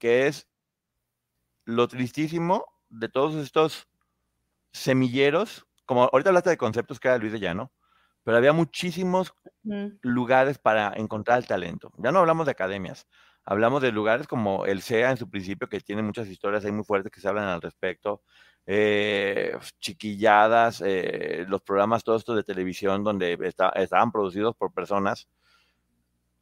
que es lo tristísimo de todos estos semilleros. Como ahorita hablaste de conceptos que era Luis de Llano, pero había muchísimos lugares para encontrar el talento. Ya no hablamos de academias, Hablamos de lugares como el SEA en su principio, que tiene muchas historias ahí muy fuertes que se hablan al respecto. Eh, chiquilladas, eh, los programas todos estos de televisión donde estaban producidos por personas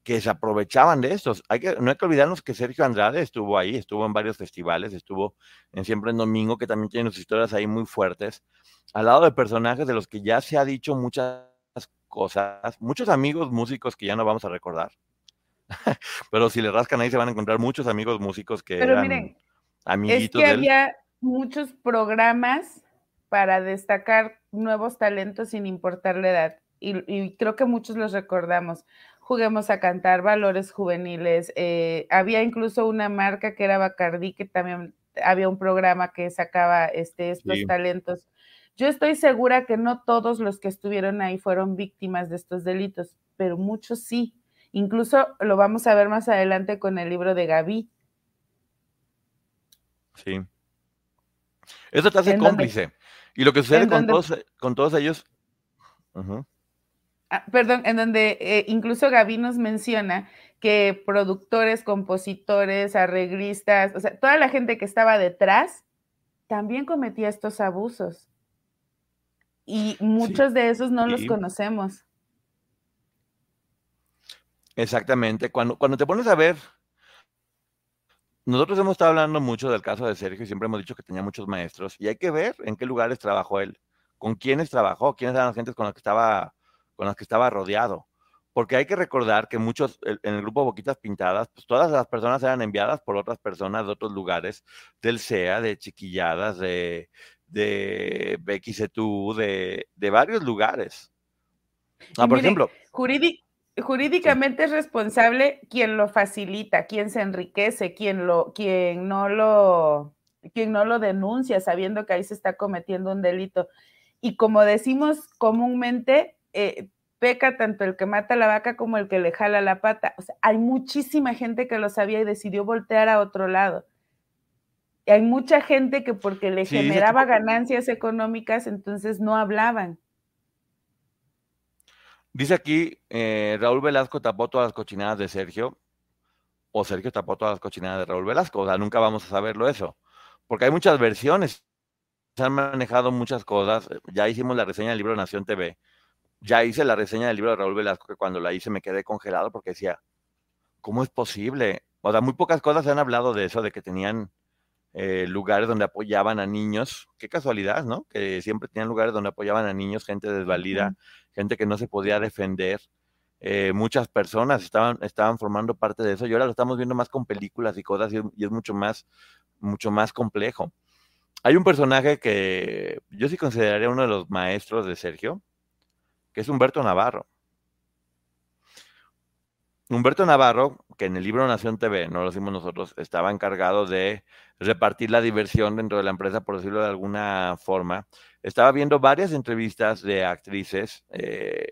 que se aprovechaban de estos. Hay que, no hay que olvidarnos que Sergio Andrade estuvo ahí, estuvo en varios festivales, estuvo en Siempre en Domingo, que también tiene sus historias ahí muy fuertes, al lado de personajes de los que ya se ha dicho muchas cosas, muchos amigos músicos que ya no vamos a recordar, Pero si le rascan ahí se van a encontrar muchos amigos músicos que Pero miren, amiguitos es que había muchos programas para destacar nuevos talentos sin importar la edad. Y, creo que muchos los recordamos. Juguemos a cantar, valores juveniles. Eh, había incluso una marca que era Bacardi, que también había un programa que sacaba este, estos talentos. Yo estoy segura que no todos los que estuvieron ahí fueron víctimas de estos delitos, pero muchos sí. Incluso lo vamos a ver más adelante con el libro de Gaby. Sí. Eso te hace cómplice. y lo que sucede con, todos, con todos ellos. Ah, perdón, en donde eh, incluso Gaby nos menciona que productores, compositores, arreglistas, o sea, toda la gente que estaba detrás también cometía estos abusos. Y muchos de esos no los conocemos. Exactamente. Cuando, cuando te pones a ver, nosotros hemos estado hablando mucho del caso de Sergio y siempre hemos dicho que tenía muchos maestros y hay que ver en qué lugares trabajó él, con quiénes trabajó, quiénes eran las gentes con las que estaba, con las que estaba rodeado. Porque hay que recordar que muchos, en el grupo Boquitas Pintadas, pues todas las personas eran enviadas por otras personas de otros lugares, del CEA, de Chiquilladas, de, de Becky de, de varios lugares. Ah, por ejemplo. Jurídico jurídicamente es responsable quien lo facilita, quien se enriquece, quien lo, quien no lo, quien no lo denuncia sabiendo que ahí se está cometiendo un delito. Y como decimos comúnmente, eh, peca tanto el que mata la vaca como el que le jala la pata. O sea, hay muchísima gente que lo sabía y decidió voltear a otro lado. Y hay mucha gente que porque le generaba ganancias económicas, entonces no hablaban. Dice aquí, eh, Raúl Velasco tapó todas las cochinadas de Sergio, o Sergio tapó todas las cochinadas de Raúl Velasco, o sea, nunca vamos a saberlo eso, porque hay muchas versiones, se han manejado muchas cosas, ya hicimos la reseña del libro Nación TV, ya hice la reseña del libro de Raúl Velasco, que cuando la hice me quedé congelado porque decía, ¿cómo es posible? O sea, muy pocas cosas se han hablado de eso, de que tenían eh, lugares donde apoyaban a niños. Qué casualidad, ¿no? Que siempre tenían lugares donde apoyaban a niños, gente desvalida, gente que no se podía defender. Eh, muchas personas estaban, estaban formando parte de eso y ahora lo estamos viendo más con películas y cosas y, es mucho más, mucho más complejo. Hay un personaje que yo sí consideraría uno de los maestros de Sergio, que es Humberto Navarro. Humberto Navarro, que en el libro Nación TV, no lo decimos nosotros, estaba encargado de repartir la diversión dentro de la empresa, por decirlo de alguna forma, estaba viendo varias entrevistas de actrices eh,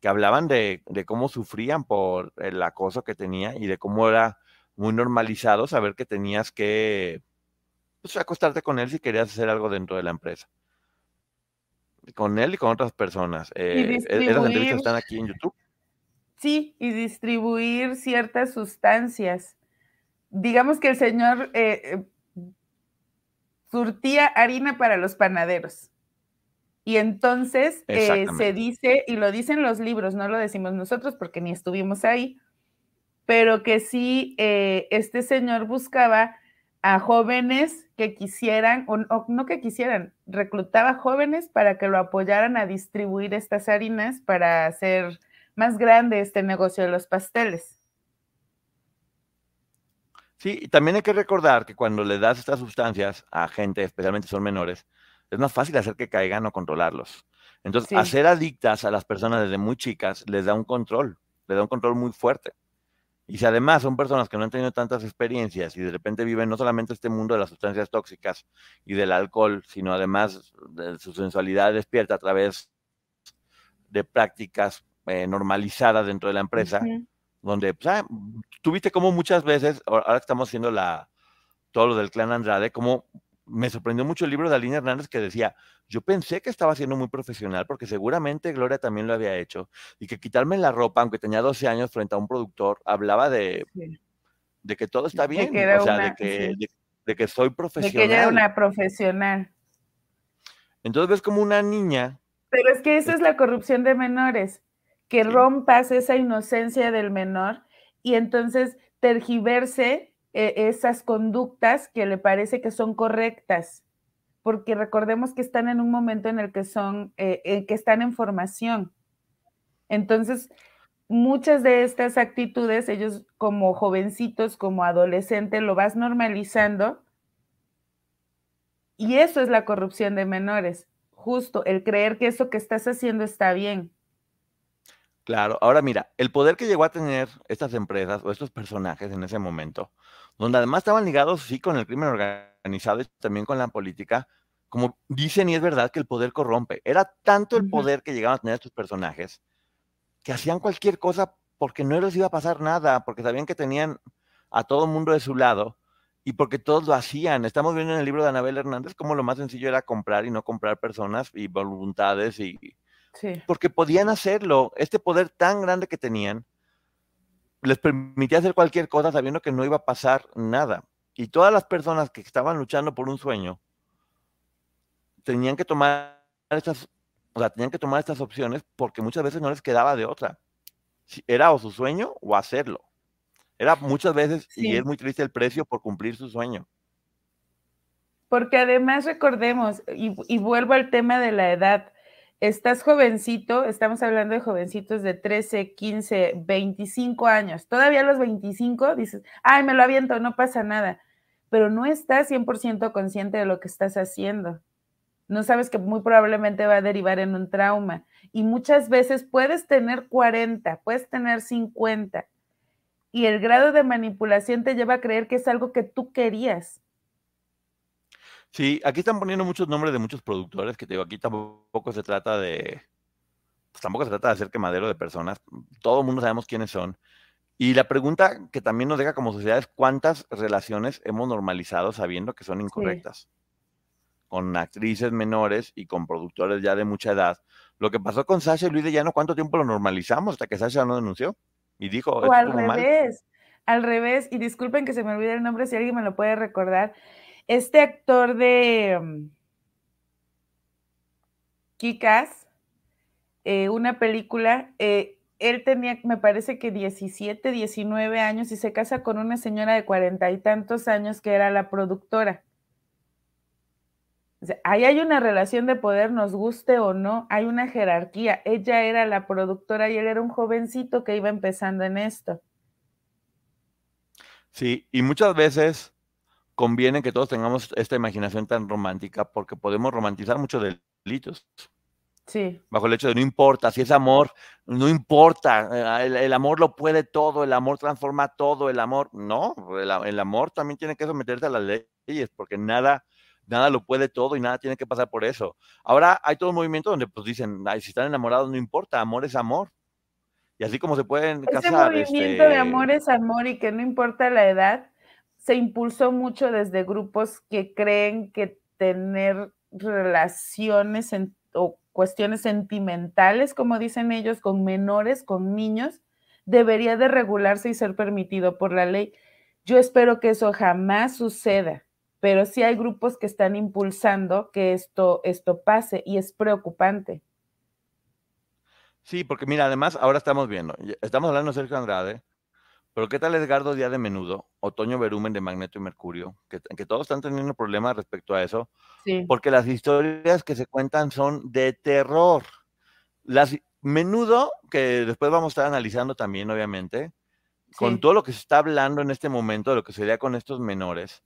que hablaban de, cómo sufrían por el acoso que tenía y de cómo era muy normalizado saber que tenías que pues, acostarte con él si querías hacer algo dentro de la empresa. Con él y con otras personas. Eh, e-, esas entrevistas están aquí en YouTube. Sí, y distribuir ciertas sustancias. Digamos que el señor eh, surtía harina para los panaderos. Y entonces eh, se dice, y lo dicen los libros, no lo decimos nosotros porque ni estuvimos ahí, pero que sí, este señor buscaba a jóvenes que quisieran, o, no que quisieran, reclutaba jóvenes para que lo apoyaran a distribuir estas harinas para hacer más grande este negocio de los pasteles. Sí, y también hay que recordar que cuando le das estas sustancias a gente, especialmente son menores, es más fácil hacer que caigan o controlarlos. Entonces, hacer adictas a las personas desde muy chicas les da un control, les da un control muy fuerte. Y si además son personas que no han tenido tantas experiencias y de repente viven no solamente este mundo de las sustancias tóxicas y del alcohol, sino además de su sensualidad despierta a través de prácticas eh, normalizada dentro de la empresa, donde pues, ah, tuviste como muchas veces, ahora estamos haciendo la, todo lo del clan Andrade, como me sorprendió mucho el libro de Aline Hernández que decía, yo pensé que estaba siendo muy profesional porque seguramente Gloria también lo había hecho y que quitarme la ropa, aunque tenía 12 años frente a un productor, hablaba de, de que todo está bien, o sea, de, que, de, que soy profesional. De que ella era una profesional. Entonces ves como una niña. Pero es que esa es la corrupción de menores que rompas esa inocencia del menor y entonces tergiverse eh, esas conductas que le parece que son correctas, porque recordemos que están en un momento en el que son, eh, que están en formación. Entonces, muchas de estas actitudes, ellos como jovencitos, como adolescentes, lo vas normalizando y eso es la corrupción de menores, justo el creer que eso que estás haciendo está bien. Claro, ahora mira, el poder que llegó a tener estas empresas o estos personajes en ese momento, donde además estaban ligados sí con el crimen organizado y también con la política, como dicen y es verdad que el poder corrompe. Era tanto el poder que llegaban a tener estos personajes que hacían cualquier cosa porque no les iba a pasar nada, porque sabían que tenían a todo el mundo de su lado y porque todos lo hacían. Estamos viendo en el libro de Anabel Hernández cómo lo más sencillo era comprar y no comprar personas y voluntades y, porque podían hacerlo. Este poder tan grande que tenían les permitía hacer cualquier cosa sabiendo que no iba a pasar nada. Y todas las personas que estaban luchando por un sueño tenían que tomar estas, o sea, tenían que tomar estas opciones porque muchas veces no les quedaba de otra. Era o su sueño o hacerlo. Era muchas veces, y es muy triste el precio por cumplir su sueño. Porque además recordemos, y vuelvo al tema de la edad, estás jovencito, estamos hablando de jovencitos de 13, 15, 25 años, todavía a los 25 dices, ay, me lo aviento, no pasa nada, pero no estás 100% consciente de lo que estás haciendo. No sabes que muy probablemente va a derivar en un trauma. Y muchas veces puedes tener 40, puedes tener 50. Y el grado de manipulación te lleva a creer que es algo que tú querías. Sí, aquí están poniendo muchos nombres de muchos productores, que te digo, aquí tampoco se trata de, pues tampoco se trata de hacer quemadero de personas, todo el mundo sabemos quiénes son. Y la pregunta que también nos deja como sociedad es cuántas relaciones hemos normalizado sabiendo que son incorrectas. Con actrices menores y con productores ya de mucha edad. Lo que pasó con Sasha y Luis de Llano, ¿cuánto tiempo lo normalizamos hasta que Sasha no denunció? Y dijo... O al revés, al revés, y disculpen que se me olvide el nombre si alguien me lo puede recordar este actor de um, Kikas, eh, una película, eh, él tenía, me parece que 17, 19 años y se casa con una señora de cuarenta y tantos años que era la productora. ahí hay una relación de poder, nos guste o no, hay una jerarquía. Ella era la productora y él era un jovencito que iba empezando en esto. Sí, y muchas veces conviene que todos tengamos esta imaginación tan romántica porque podemos romantizar muchos delitos. Sí. Bajo el hecho de no importa, si es amor, no importa, eh, el, el amor lo puede todo, el amor transforma todo, el amor, no, el, el amor también tiene que someterse a las leyes, porque nada, nada lo puede todo y nada tiene que pasar por eso. Ahora hay todo un movimiento donde pues dicen, "Ay, si están enamorados no importa, amor es amor. Y así como se pueden Ese casar, movimiento de este, amor es amor y que no importa la edad, se impulsó mucho desde grupos que creen que tener relaciones o cuestiones sentimentales, como dicen ellos, con menores, con niños, debería de regularse y ser permitido por la ley. Yo espero que eso jamás suceda, pero sí hay grupos que están impulsando que esto, esto pase y es preocupante. Sí, porque mira, además ahora estamos viendo, estamos hablando de Sergio Andrade, pero ¿qué tal Edgardo Díaz de Menudo, Otoño Berumen de Magneto y Mercurio? Que, que todos están teniendo problemas respecto a eso, Sí. porque las historias que se cuentan son de terror. Las Menudo, que después vamos a estar analizando también, obviamente, con todo lo que se está hablando en este momento de lo que sería con estos menores,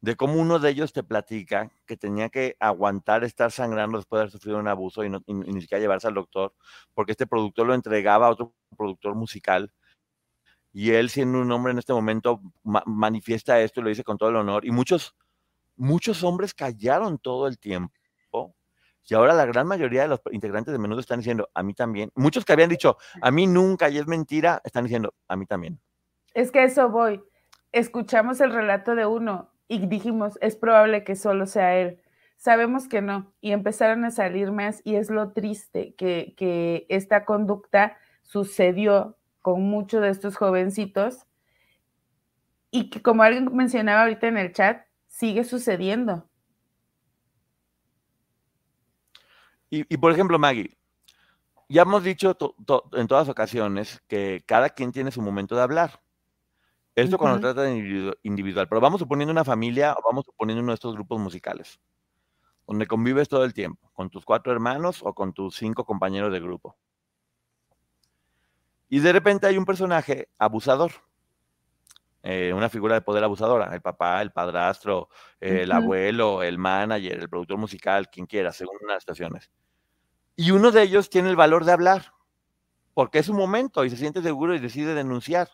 de cómo uno de ellos te platica que tenía que aguantar estar sangrando después de haber sufrido un abuso y, no- y ni siquiera llevarse al doctor, porque este productor lo entregaba a otro productor musical. Y él, siendo un hombre en este momento, ma- manifiesta esto y lo dice con todo el honor. Y muchos, muchos hombres callaron todo el tiempo. Y ahora la gran mayoría de los integrantes de Menudo están diciendo, a mí también. Muchos que habían dicho, a mí nunca y es mentira, están diciendo, a mí también. Es que eso voy. Escuchamos el relato de uno y dijimos, es probable que solo sea él. Sabemos que no. Y empezaron a salir más y es lo triste que, que esta conducta sucedió con muchos de estos jovencitos y que como alguien mencionaba ahorita en el chat, sigue sucediendo. Y, y, por ejemplo, Maggie, ya hemos dicho to- to- en todas ocasiones que cada quien tiene su momento de hablar. Esto cuando trata de individu- individual, pero vamos suponiendo una familia o vamos suponiendo uno de estos grupos musicales, donde convives todo el tiempo, con tus cuatro hermanos o con tus cinco compañeros de grupo. Y de repente hay un personaje abusador, eh, una figura de poder abusadora, el papá, el padrastro, eh, el abuelo, el manager, el productor musical, quien quiera, según las estaciones. Y uno de ellos tiene el valor de hablar, porque es su momento y se siente seguro y decide denunciar.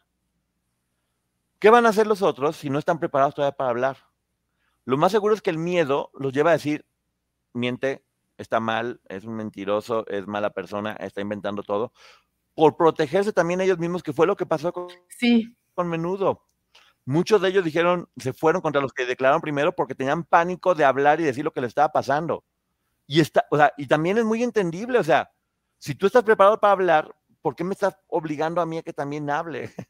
¿Qué van a hacer los otros si no están preparados todavía para hablar? Lo más seguro es que el miedo los lleva a decir, miente, está mal, es un mentiroso, es mala persona, está inventando todo, por protegerse también ellos mismos, que fue lo que pasó con, Sí, con menudo. Muchos de ellos dijeron, se fueron contra los que declararon primero porque tenían pánico de hablar y decir lo que les estaba pasando. Y, está, o sea, y también es muy entendible, o sea, si tú estás preparado para hablar, ¿por qué me estás obligando a mí a que también hable?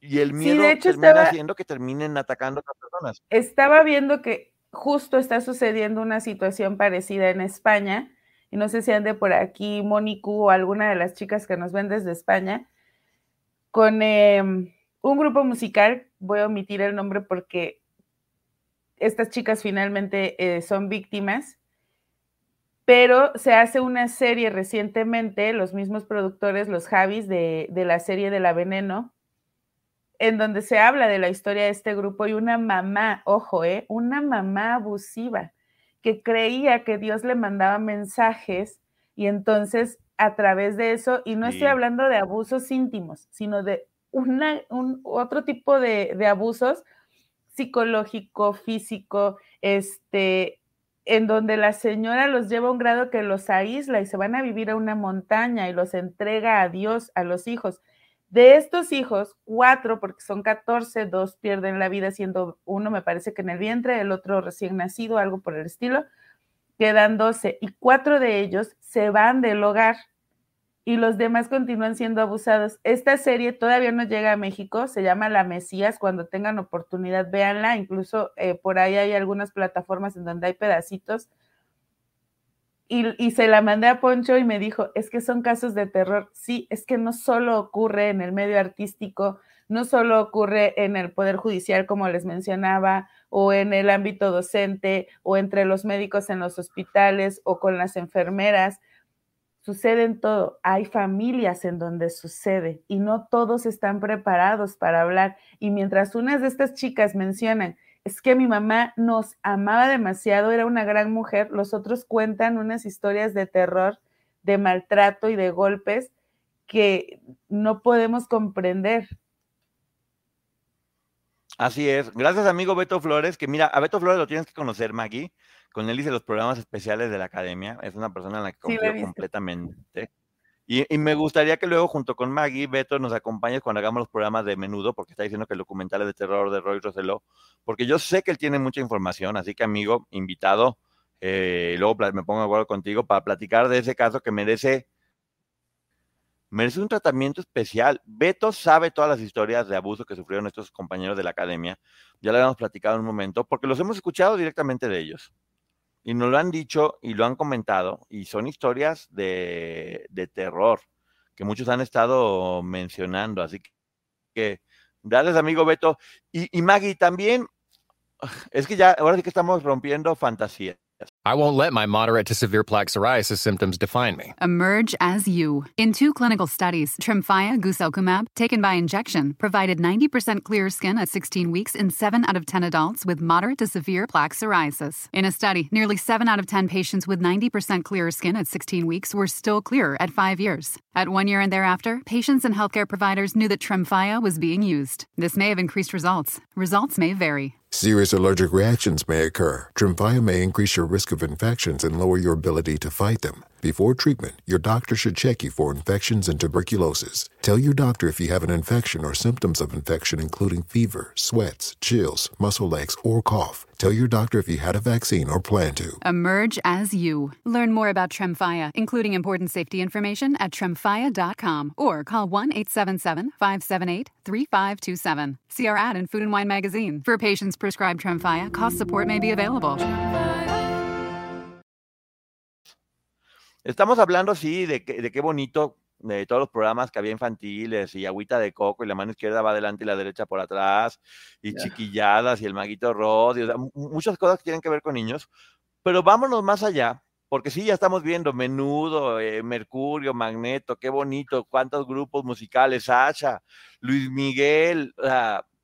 Y el Sí, miedo de hecho termina estaba- haciendo que terminen atacando a otras personas. estaba viendo que justo está sucediendo una situación parecida en España, y no sé si ande por aquí Mónico o alguna de las chicas que nos ven desde España, con em, un grupo musical, voy a omitir el nombre porque estas chicas finalmente eh, son víctimas, pero se hace una serie recientemente, los mismos productores, los Javis de, de la serie de La Veneno, en donde se habla de la historia de este grupo y una mamá, ojo, ¿eh? una mamá abusiva que creía que Dios le mandaba mensajes y entonces a través de eso, y no Sí. estoy hablando de abusos íntimos, sino de una, un, otro tipo de, de abusos psicológico, físico, este, en donde la señora los lleva a un grado que los aísla y se van a vivir a una montaña y los entrega a Dios, a los hijos. De estos hijos, cuatro, porque son 14, dos pierden la vida, siendo uno, me parece que en el vientre, el otro recién nacido, algo por el estilo, quedan 12 y cuatro de ellos se van del hogar y los demás continúan siendo abusados. Esta serie todavía no llega a México, se llama La Mesías, cuando tengan oportunidad, véanla, incluso eh, por ahí hay algunas plataformas en donde hay pedacitos. Y, se la mandé a Poncho y me dijo, es que son casos de terror. Sí, es que no solo ocurre en el medio artístico, no solo ocurre en el Poder Judicial, como les mencionaba, o en el ámbito docente, o entre los médicos en los hospitales, o con las enfermeras. Sucede en todo. Hay familias en donde sucede y no todos están preparados para hablar. Y mientras unas de estas chicas mencionan, es que mi mamá nos amaba demasiado, era una gran mujer, los otros cuentan unas historias de terror de maltrato y de golpes que no podemos comprender. Así es. Gracias, amigo Beto Flores, que mira, a Beto Flores lo tienes que conocer, Maggie. Con él hice los programas especiales de la academia. Es una persona en la que confío completamente. Y, me gustaría que luego, junto con Maggie, Beto, nos acompañes cuando hagamos los programas de menudo, porque está diciendo que el documental es de terror de Roy Rosello, porque yo sé que él tiene mucha información, así que, amigo, invitado, eh, luego me pongo de acuerdo contigo para platicar de ese caso que merece merece un tratamiento especial. Beto sabe todas las historias de abuso que sufrieron estos compañeros de la academia. Ya lo habíamos platicado en un momento, porque los hemos escuchado directamente de ellos. Y nos lo han dicho y lo han comentado. Y son historias de, terror que muchos han estado mencionando. Así que, gracias, amigo Beto. Y, y Maggie, también, es que ya, ahora sí que estamos rompiendo fantasía. I won't let my moderate to severe plaque psoriasis symptoms define me. Emerge as you. In two clinical studies, Tremfya guselkumab, taken by injection, provided 90% clear skin at 16 weeks in 7 out of 10 adults with moderate to severe plaque psoriasis. In a study, nearly 7 out of 10 patients with 90% clear skin at 16 weeks were still clear at 5 years. At 1 year and thereafter, patients and healthcare providers knew that Tremfya was being used. This may have increased results. Results may vary. Serious allergic reactions may occur. Tremfya may increase your risk of infections and lower your ability to fight them. Before treatment, your doctor should check you for infections and tuberculosis. Tell your doctor if you have an infection or symptoms of infection, including fever, sweats, chills, muscle aches, or cough. Tell your doctor if you had a vaccine or plan to. Emerge as you. Learn more about Tremfya, including important safety information at tremfya.com or call 1 877 578 3527. See our ad in Food and Wine magazine. For patients prescribed Tremfya, cost support may be available. Estamos hablando, sí, de, de qué bonito, de todos los programas que había infantiles y agüita de coco y la mano izquierda va adelante y la derecha por atrás y chiquilladas y el maguito Rod, muchas cosas que tienen que ver con niños, pero vámonos más allá, porque sí, ya estamos viendo Menudo, eh, Mercurio, Magneto, qué bonito, cuántos grupos musicales, Sasha, Luis Miguel,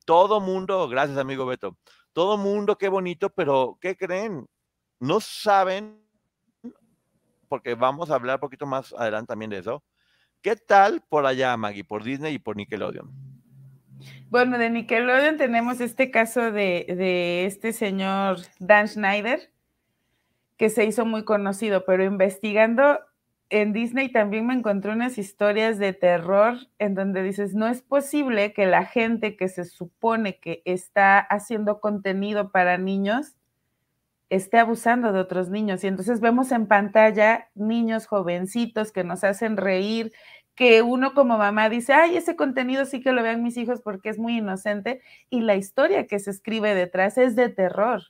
todo mundo, gracias amigo Beto, todo mundo, qué bonito, pero ¿qué creen? No saben porque vamos a hablar un poquito más adelante también de eso. ¿Qué tal por allá, Maggie, por Disney y por Nickelodeon? Bueno, de Nickelodeon tenemos este caso de, este señor Dan Schneider, que se hizo muy conocido, pero investigando en Disney también me encontré unas historias de terror en donde dices, no es posible que la gente que se supone que está haciendo contenido para niños esté abusando de otros niños. Y entonces vemos en pantalla niños jovencitos que nos hacen reír, que uno como mamá dice, ay, ese contenido sí que lo vean mis hijos porque es muy inocente. Y la historia que se escribe detrás es de terror.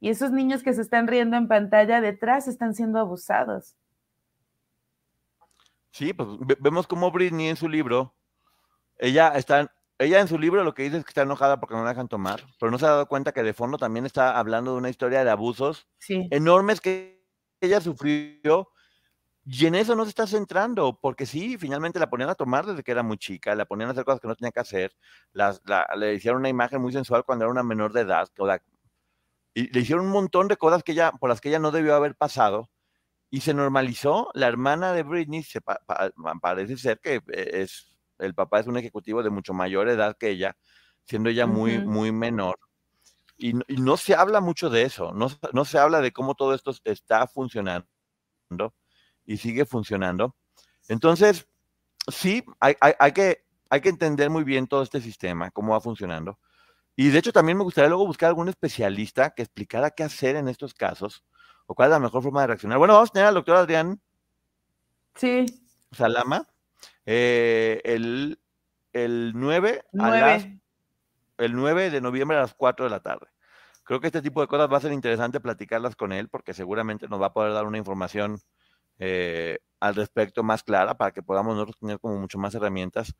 Y esos niños que se están riendo en pantalla detrás están siendo abusados. Sí, pues vemos como Britney en su libro, ella está ella en su libro lo que dice es que está enojada porque no la dejan tomar, pero no se ha dado cuenta que de fondo también está hablando de una historia de abusos enormes que ella sufrió y en eso no se está centrando, porque sí, finalmente la ponían a tomar desde que era muy chica, la ponían a hacer cosas que no tenía que hacer, le hicieron una imagen muy sensual cuando era una menor de edad, y le hicieron un montón de cosas que ella, por las que ella no debió haber pasado, y se normalizó. La hermana de Britney se parece ser que eh, es el papá es un ejecutivo de mucho mayor edad que ella, siendo ella muy, muy menor. Y, no se habla mucho de eso, no, no, se habla de cómo todo esto está funcionando y sigue funcionando. Entonces, sí, hay, hay, que, hay que entender muy bien todo este sistema, cómo va funcionando. Y de hecho también me gustaría luego buscar algún especialista que explicara qué hacer en estos casos o cuál es la mejor forma de reaccionar. Bueno, vamos a tener al doctor Adrián. Sí. Salama, eh, el, el 9, el 9 de noviembre a las 4 de la tarde. Creo que este tipo de cosas va a ser interesante platicarlas con él porque seguramente nos va a poder dar una información eh, al respecto más clara para que podamos nosotros tener como mucho más herramientas.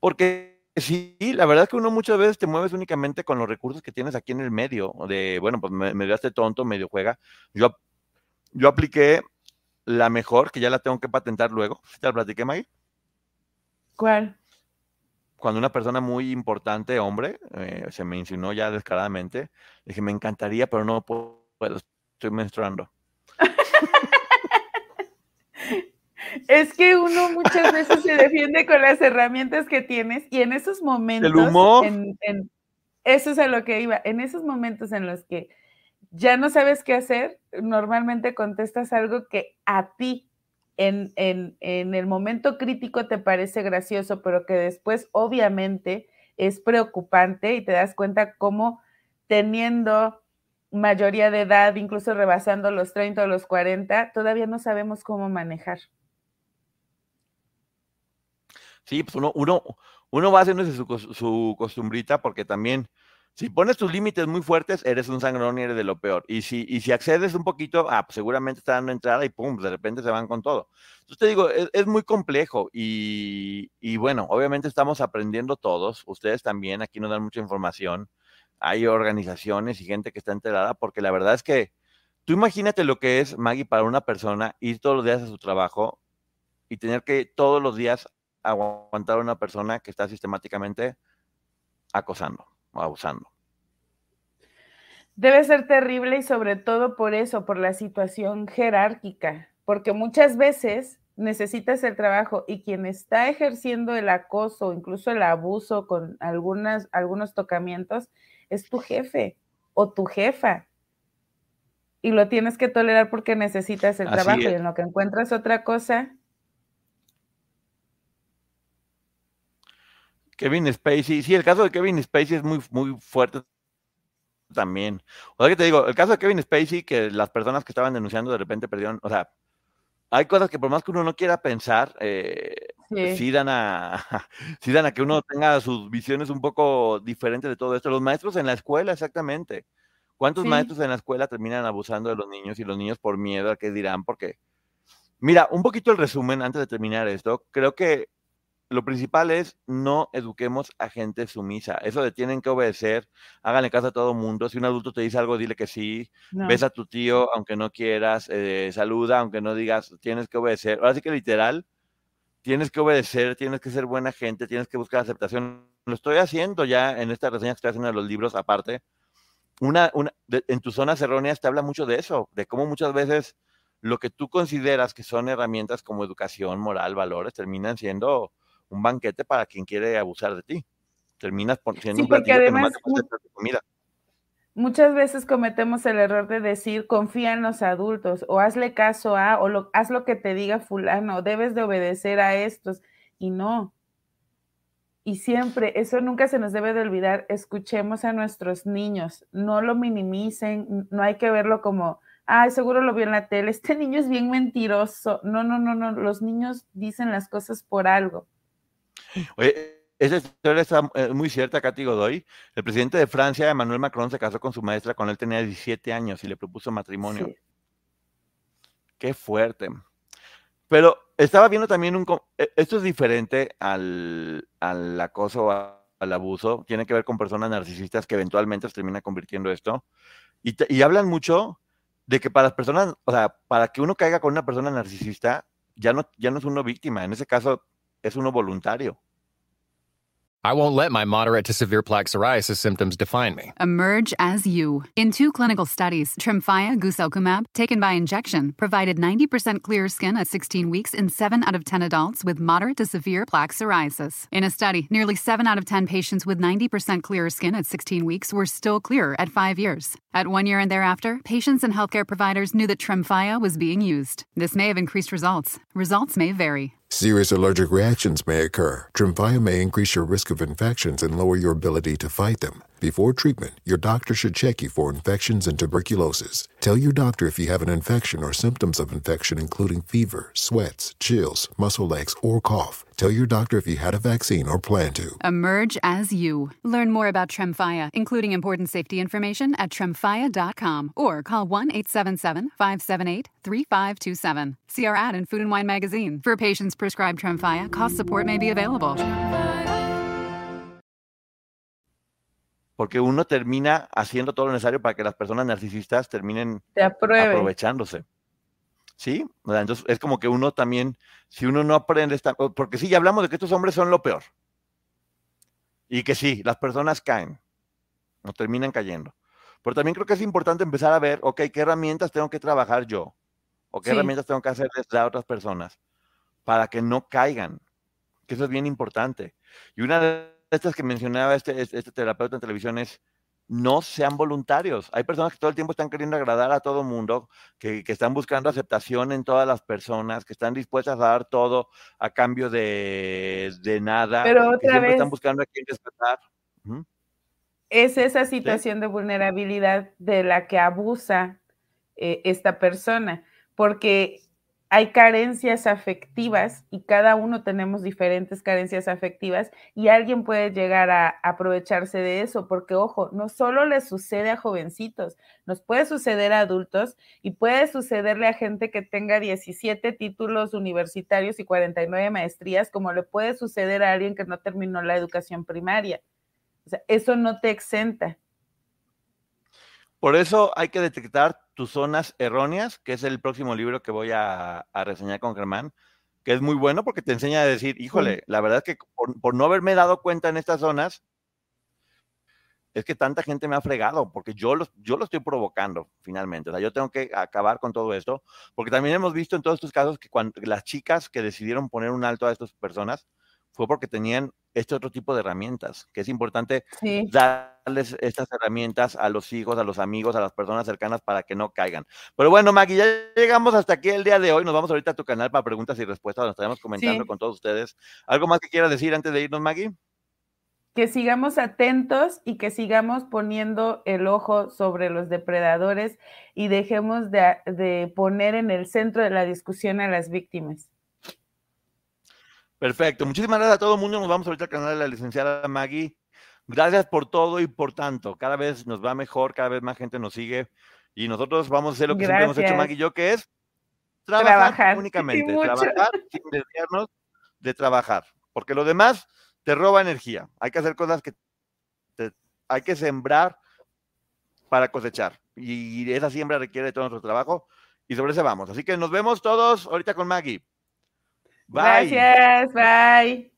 Porque sí, la verdad es que uno muchas veces te mueves únicamente con los recursos que tienes aquí en el medio, de, bueno, pues me, me este tonto, medio juega. Yo, yo apliqué la mejor, que ya la tengo que patentar luego. ¿Te la platiqué, Maggie? ¿Cuál? Cuando una persona muy importante, hombre, eh, se me insinuó ya descaradamente, dije, me encantaría, pero no puedo, estoy menstruando. Es que uno muchas veces se defiende con las herramientas que tienes y en esos momentos, El humor. en- en- eso es a lo que iba, en esos momentos en los que ya no sabes qué hacer, normalmente contestas algo que a ti en, en- en el momento crítico te parece gracioso, pero que después obviamente es preocupante y te das cuenta cómo teniendo mayoría de edad, incluso rebasando los 30 o los 40, todavía no sabemos cómo manejar. Sí, pues uno, uno, uno va haciéndose su, su costumbrita porque también, si pones tus límites muy fuertes, eres un sangrón y eres de lo peor. Y si, y si accedes un poquito, ah, pues seguramente está dando entrada y pum, de repente se van con todo. Entonces te digo, es, es muy complejo y, y bueno, obviamente estamos aprendiendo todos, ustedes también, aquí nos dan mucha información, hay organizaciones y gente que está enterada, porque la verdad es que tú imagínate lo que es, Maggie, para una persona ir todos los días a su trabajo y tener que todos los días aguantar a una persona que está sistemáticamente acosando abusando. Debe ser terrible y sobre todo por eso, por la situación jerárquica, porque muchas veces necesitas el trabajo y quien está ejerciendo el acoso, incluso el abuso con algunas, algunos tocamientos, es tu jefe o tu jefa. Y lo tienes que tolerar porque necesitas el Así trabajo y en lo que encuentras otra cosa, Kevin Spacey, sí, el caso de Kevin Spacey es muy, muy fuerte también. O sea que te digo, el caso de Kevin Spacey, que las personas que estaban denunciando de repente perdieron, o sea, hay cosas que por más que uno no quiera pensar, eh, Sí. sí dan a, sí dan a que uno tenga sus visiones un poco diferentes de todo esto. Los maestros en la escuela, exactamente. ¿Cuántos Sí. maestros en la escuela terminan abusando de los niños y los niños por miedo a qué dirán? Porque, mira, un poquito el resumen antes de terminar esto. Creo que lo principal es no eduquemos a gente sumisa. Eso de tienen que obedecer, háganle caso a todo mundo. Si un adulto te dice algo, dile que sí. no. Ves a tu tío, aunque no quieras, eh, saluda, aunque no digas, tienes que obedecer. Ahora sí que literal, tienes que obedecer, tienes que ser buena gente, tienes que buscar aceptación. Lo estoy haciendo ya en esta reseña que estoy haciendo de los libros, aparte. Una, una, de- en tus zonas erróneas te habla mucho de eso, de cómo muchas veces lo que tú consideras que son herramientas como educación, moral, valores, terminan siendo un banquete para quien quiere abusar de ti. Terminas pon- siendo Sí, un platillo que nomás además te comida. Muchas veces cometemos el error de decir confía en los adultos o hazle caso a o lo, haz lo que te diga fulano, debes de obedecer a estos y no. Y siempre, eso nunca se nos debe de olvidar, escuchemos a nuestros niños, no lo minimicen, no hay que verlo como, ay, seguro lo vio en la tele, este niño es bien mentiroso. No, no, no, no, los niños dicen las cosas por algo. Oye, esa historia está eh, muy cierta, Katy Godoy. El presidente de Francia, Emmanuel Macron, se casó con su maestra cuando él tenía 17 años y le propuso matrimonio. Sí. Qué fuerte. Pero estaba viendo también un... e- Esto es diferente al, al acoso, al abuso. Tiene que ver con personas narcisistas que eventualmente se termina convirtiendo esto. Y, te- y hablan mucho de que para las personas, o sea, para que uno caiga con una persona narcisista, ya no, ya no es uno víctima. En ese caso, es uno voluntario. I won't let my moderate to severe plaque psoriasis symptoms define me. Emerge as you. In two clinical studies, Tremfya guselkumab, taken by injection, provided 90% clearer skin at 16 weeks in 7 out of 10 adults with moderate to severe plaque psoriasis. In a study, nearly 7 out of 10 patients with 90% clearer skin at 16 weeks were still clearer at 5 years. At 1 year and thereafter, patients and healthcare providers knew that Tremfya was being used. This may have increased results. Results may vary. Serious allergic reactions may occur. Tremfya may increase your risk of infections and lower your ability to fight them. Before treatment, your doctor should check you for infections and tuberculosis. Tell your doctor if you have an infection or symptoms of infection, including fever, sweats, chills, muscle aches, or cough. Tell your doctor if you had a vaccine or plan to. Emerge as you. Learn more about Tremfya, including important safety information at tremfya.com or call 1 877 578 3527. See our ad in Food and Wine magazine. For patients prescribed Tremfya, cost support may be available. Porque uno termina haciendo todo lo necesario para que las personas narcisistas terminen Te aprovechándose. ¿Sí? O sea, entonces es como que uno también, si uno no aprende esta, o- porque sí, ya hablamos de que estos hombres son lo peor. Y que sí, las personas caen, no terminan cayendo. Pero también creo que es importante empezar a ver, ok, ¿qué herramientas tengo que trabajar yo? ¿O qué Sí. herramientas tengo que hacerles a otras personas? Para que no caigan, que eso es bien importante. Y una de estas que mencionaba este, este, terapeuta en televisión es, no sean voluntarios. Hay personas que todo el tiempo están queriendo agradar a todo mundo, que, están buscando aceptación en todas las personas, que están dispuestas a dar todo a cambio de, nada, Pero que siempre están buscando a quién respetar. Es esa situación de vulnerabilidad de la que abusa eh, esta persona, porque hay carencias afectivas y cada uno tenemos diferentes carencias afectivas y alguien puede llegar a aprovecharse de eso, porque ojo, no solo le sucede a jovencitos, nos puede suceder a adultos y puede sucederle a gente que tenga 17 títulos universitarios y 49 maestrías, como le puede suceder a alguien que no terminó la educación primaria. Eso no te exenta. Por eso hay que detectar tus zonas erróneas, que es el próximo libro que voy a, reseñar con Germán, que es muy bueno porque te enseña a decir, híjole, la verdad es que por, no haberme dado cuenta en estas zonas, es que tanta gente me ha fregado, porque yo lo, yo lo estoy provocando finalmente. O sea, yo tengo que acabar con todo esto, porque también hemos visto en todos estos casos que cuando las chicas que decidieron poner un alto a estas personas fue porque tenían este otro tipo de herramientas, que es importante darles estas herramientas a los hijos, a los amigos, a las personas cercanas para que no caigan. Pero bueno, Maggie, ya llegamos hasta aquí el día de hoy. Nos vamos ahorita a tu canal para preguntas y respuestas. Nos estaremos comentando con todos ustedes. ¿Algo más que quieras decir antes de irnos, Maggie? Que sigamos atentos y que sigamos poniendo el ojo sobre los depredadores y dejemos de poner en el centro de la discusión a las víctimas. Perfecto. Muchísimas gracias a todo el mundo. Nos vamos ahorita al canal de la licenciada Maggie. Gracias por todo y por tanto. Cada vez nos va mejor, cada vez más gente nos sigue y nosotros vamos a hacer lo que siempre hemos hecho Maggie y yo, que es trabajar, únicamente. trabajar sin desviarnos de trabajar. Porque lo demás te roba energía. Hay que hacer cosas que hay que sembrar para cosechar. Y esa siembra requiere todo nuestro trabajo y sobre eso vamos. Así que nos vemos todos ahorita con Maggie. Bye. Gracias. Bye.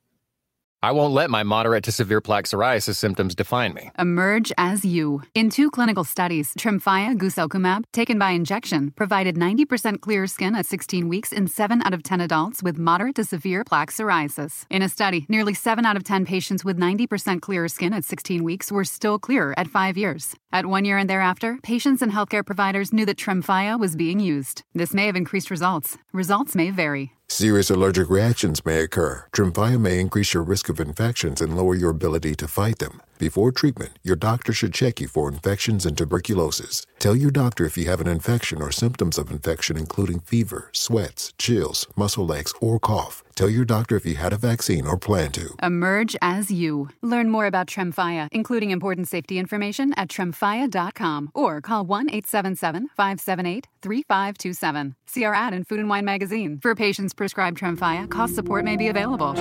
I won't let my moderate to severe plaque psoriasis symptoms define me. Emerge as you. In two clinical studies, Tremfya guselkumab, taken by injection, provided 90% clear skin at 16 weeks in 7 out of 10 adults with moderate to severe plaque psoriasis. In a study, nearly 7 out of 10 patients with 90% clearer skin at 16 weeks were still clear at 5 years. At 1 year and thereafter, patients and healthcare providers knew that Tremfya was being used. This may have increased results. Results may vary. Serious allergic reactions may occur. Tremfya may increase your risk of infections and lower your ability to fight them. Before treatment, your doctor should check you for infections and tuberculosis. Tell your doctor if you have an infection or symptoms of infection, including fever, sweats, chills, muscle aches, or cough. Tell your doctor if you had a vaccine or plan to. Emerge as you. Learn more about Tremfya, including important safety information at tremfya.com or call 1 877 578 3527. See our ad in Food and Wine magazine. For patients prescribed Tremfya, cost support may be available.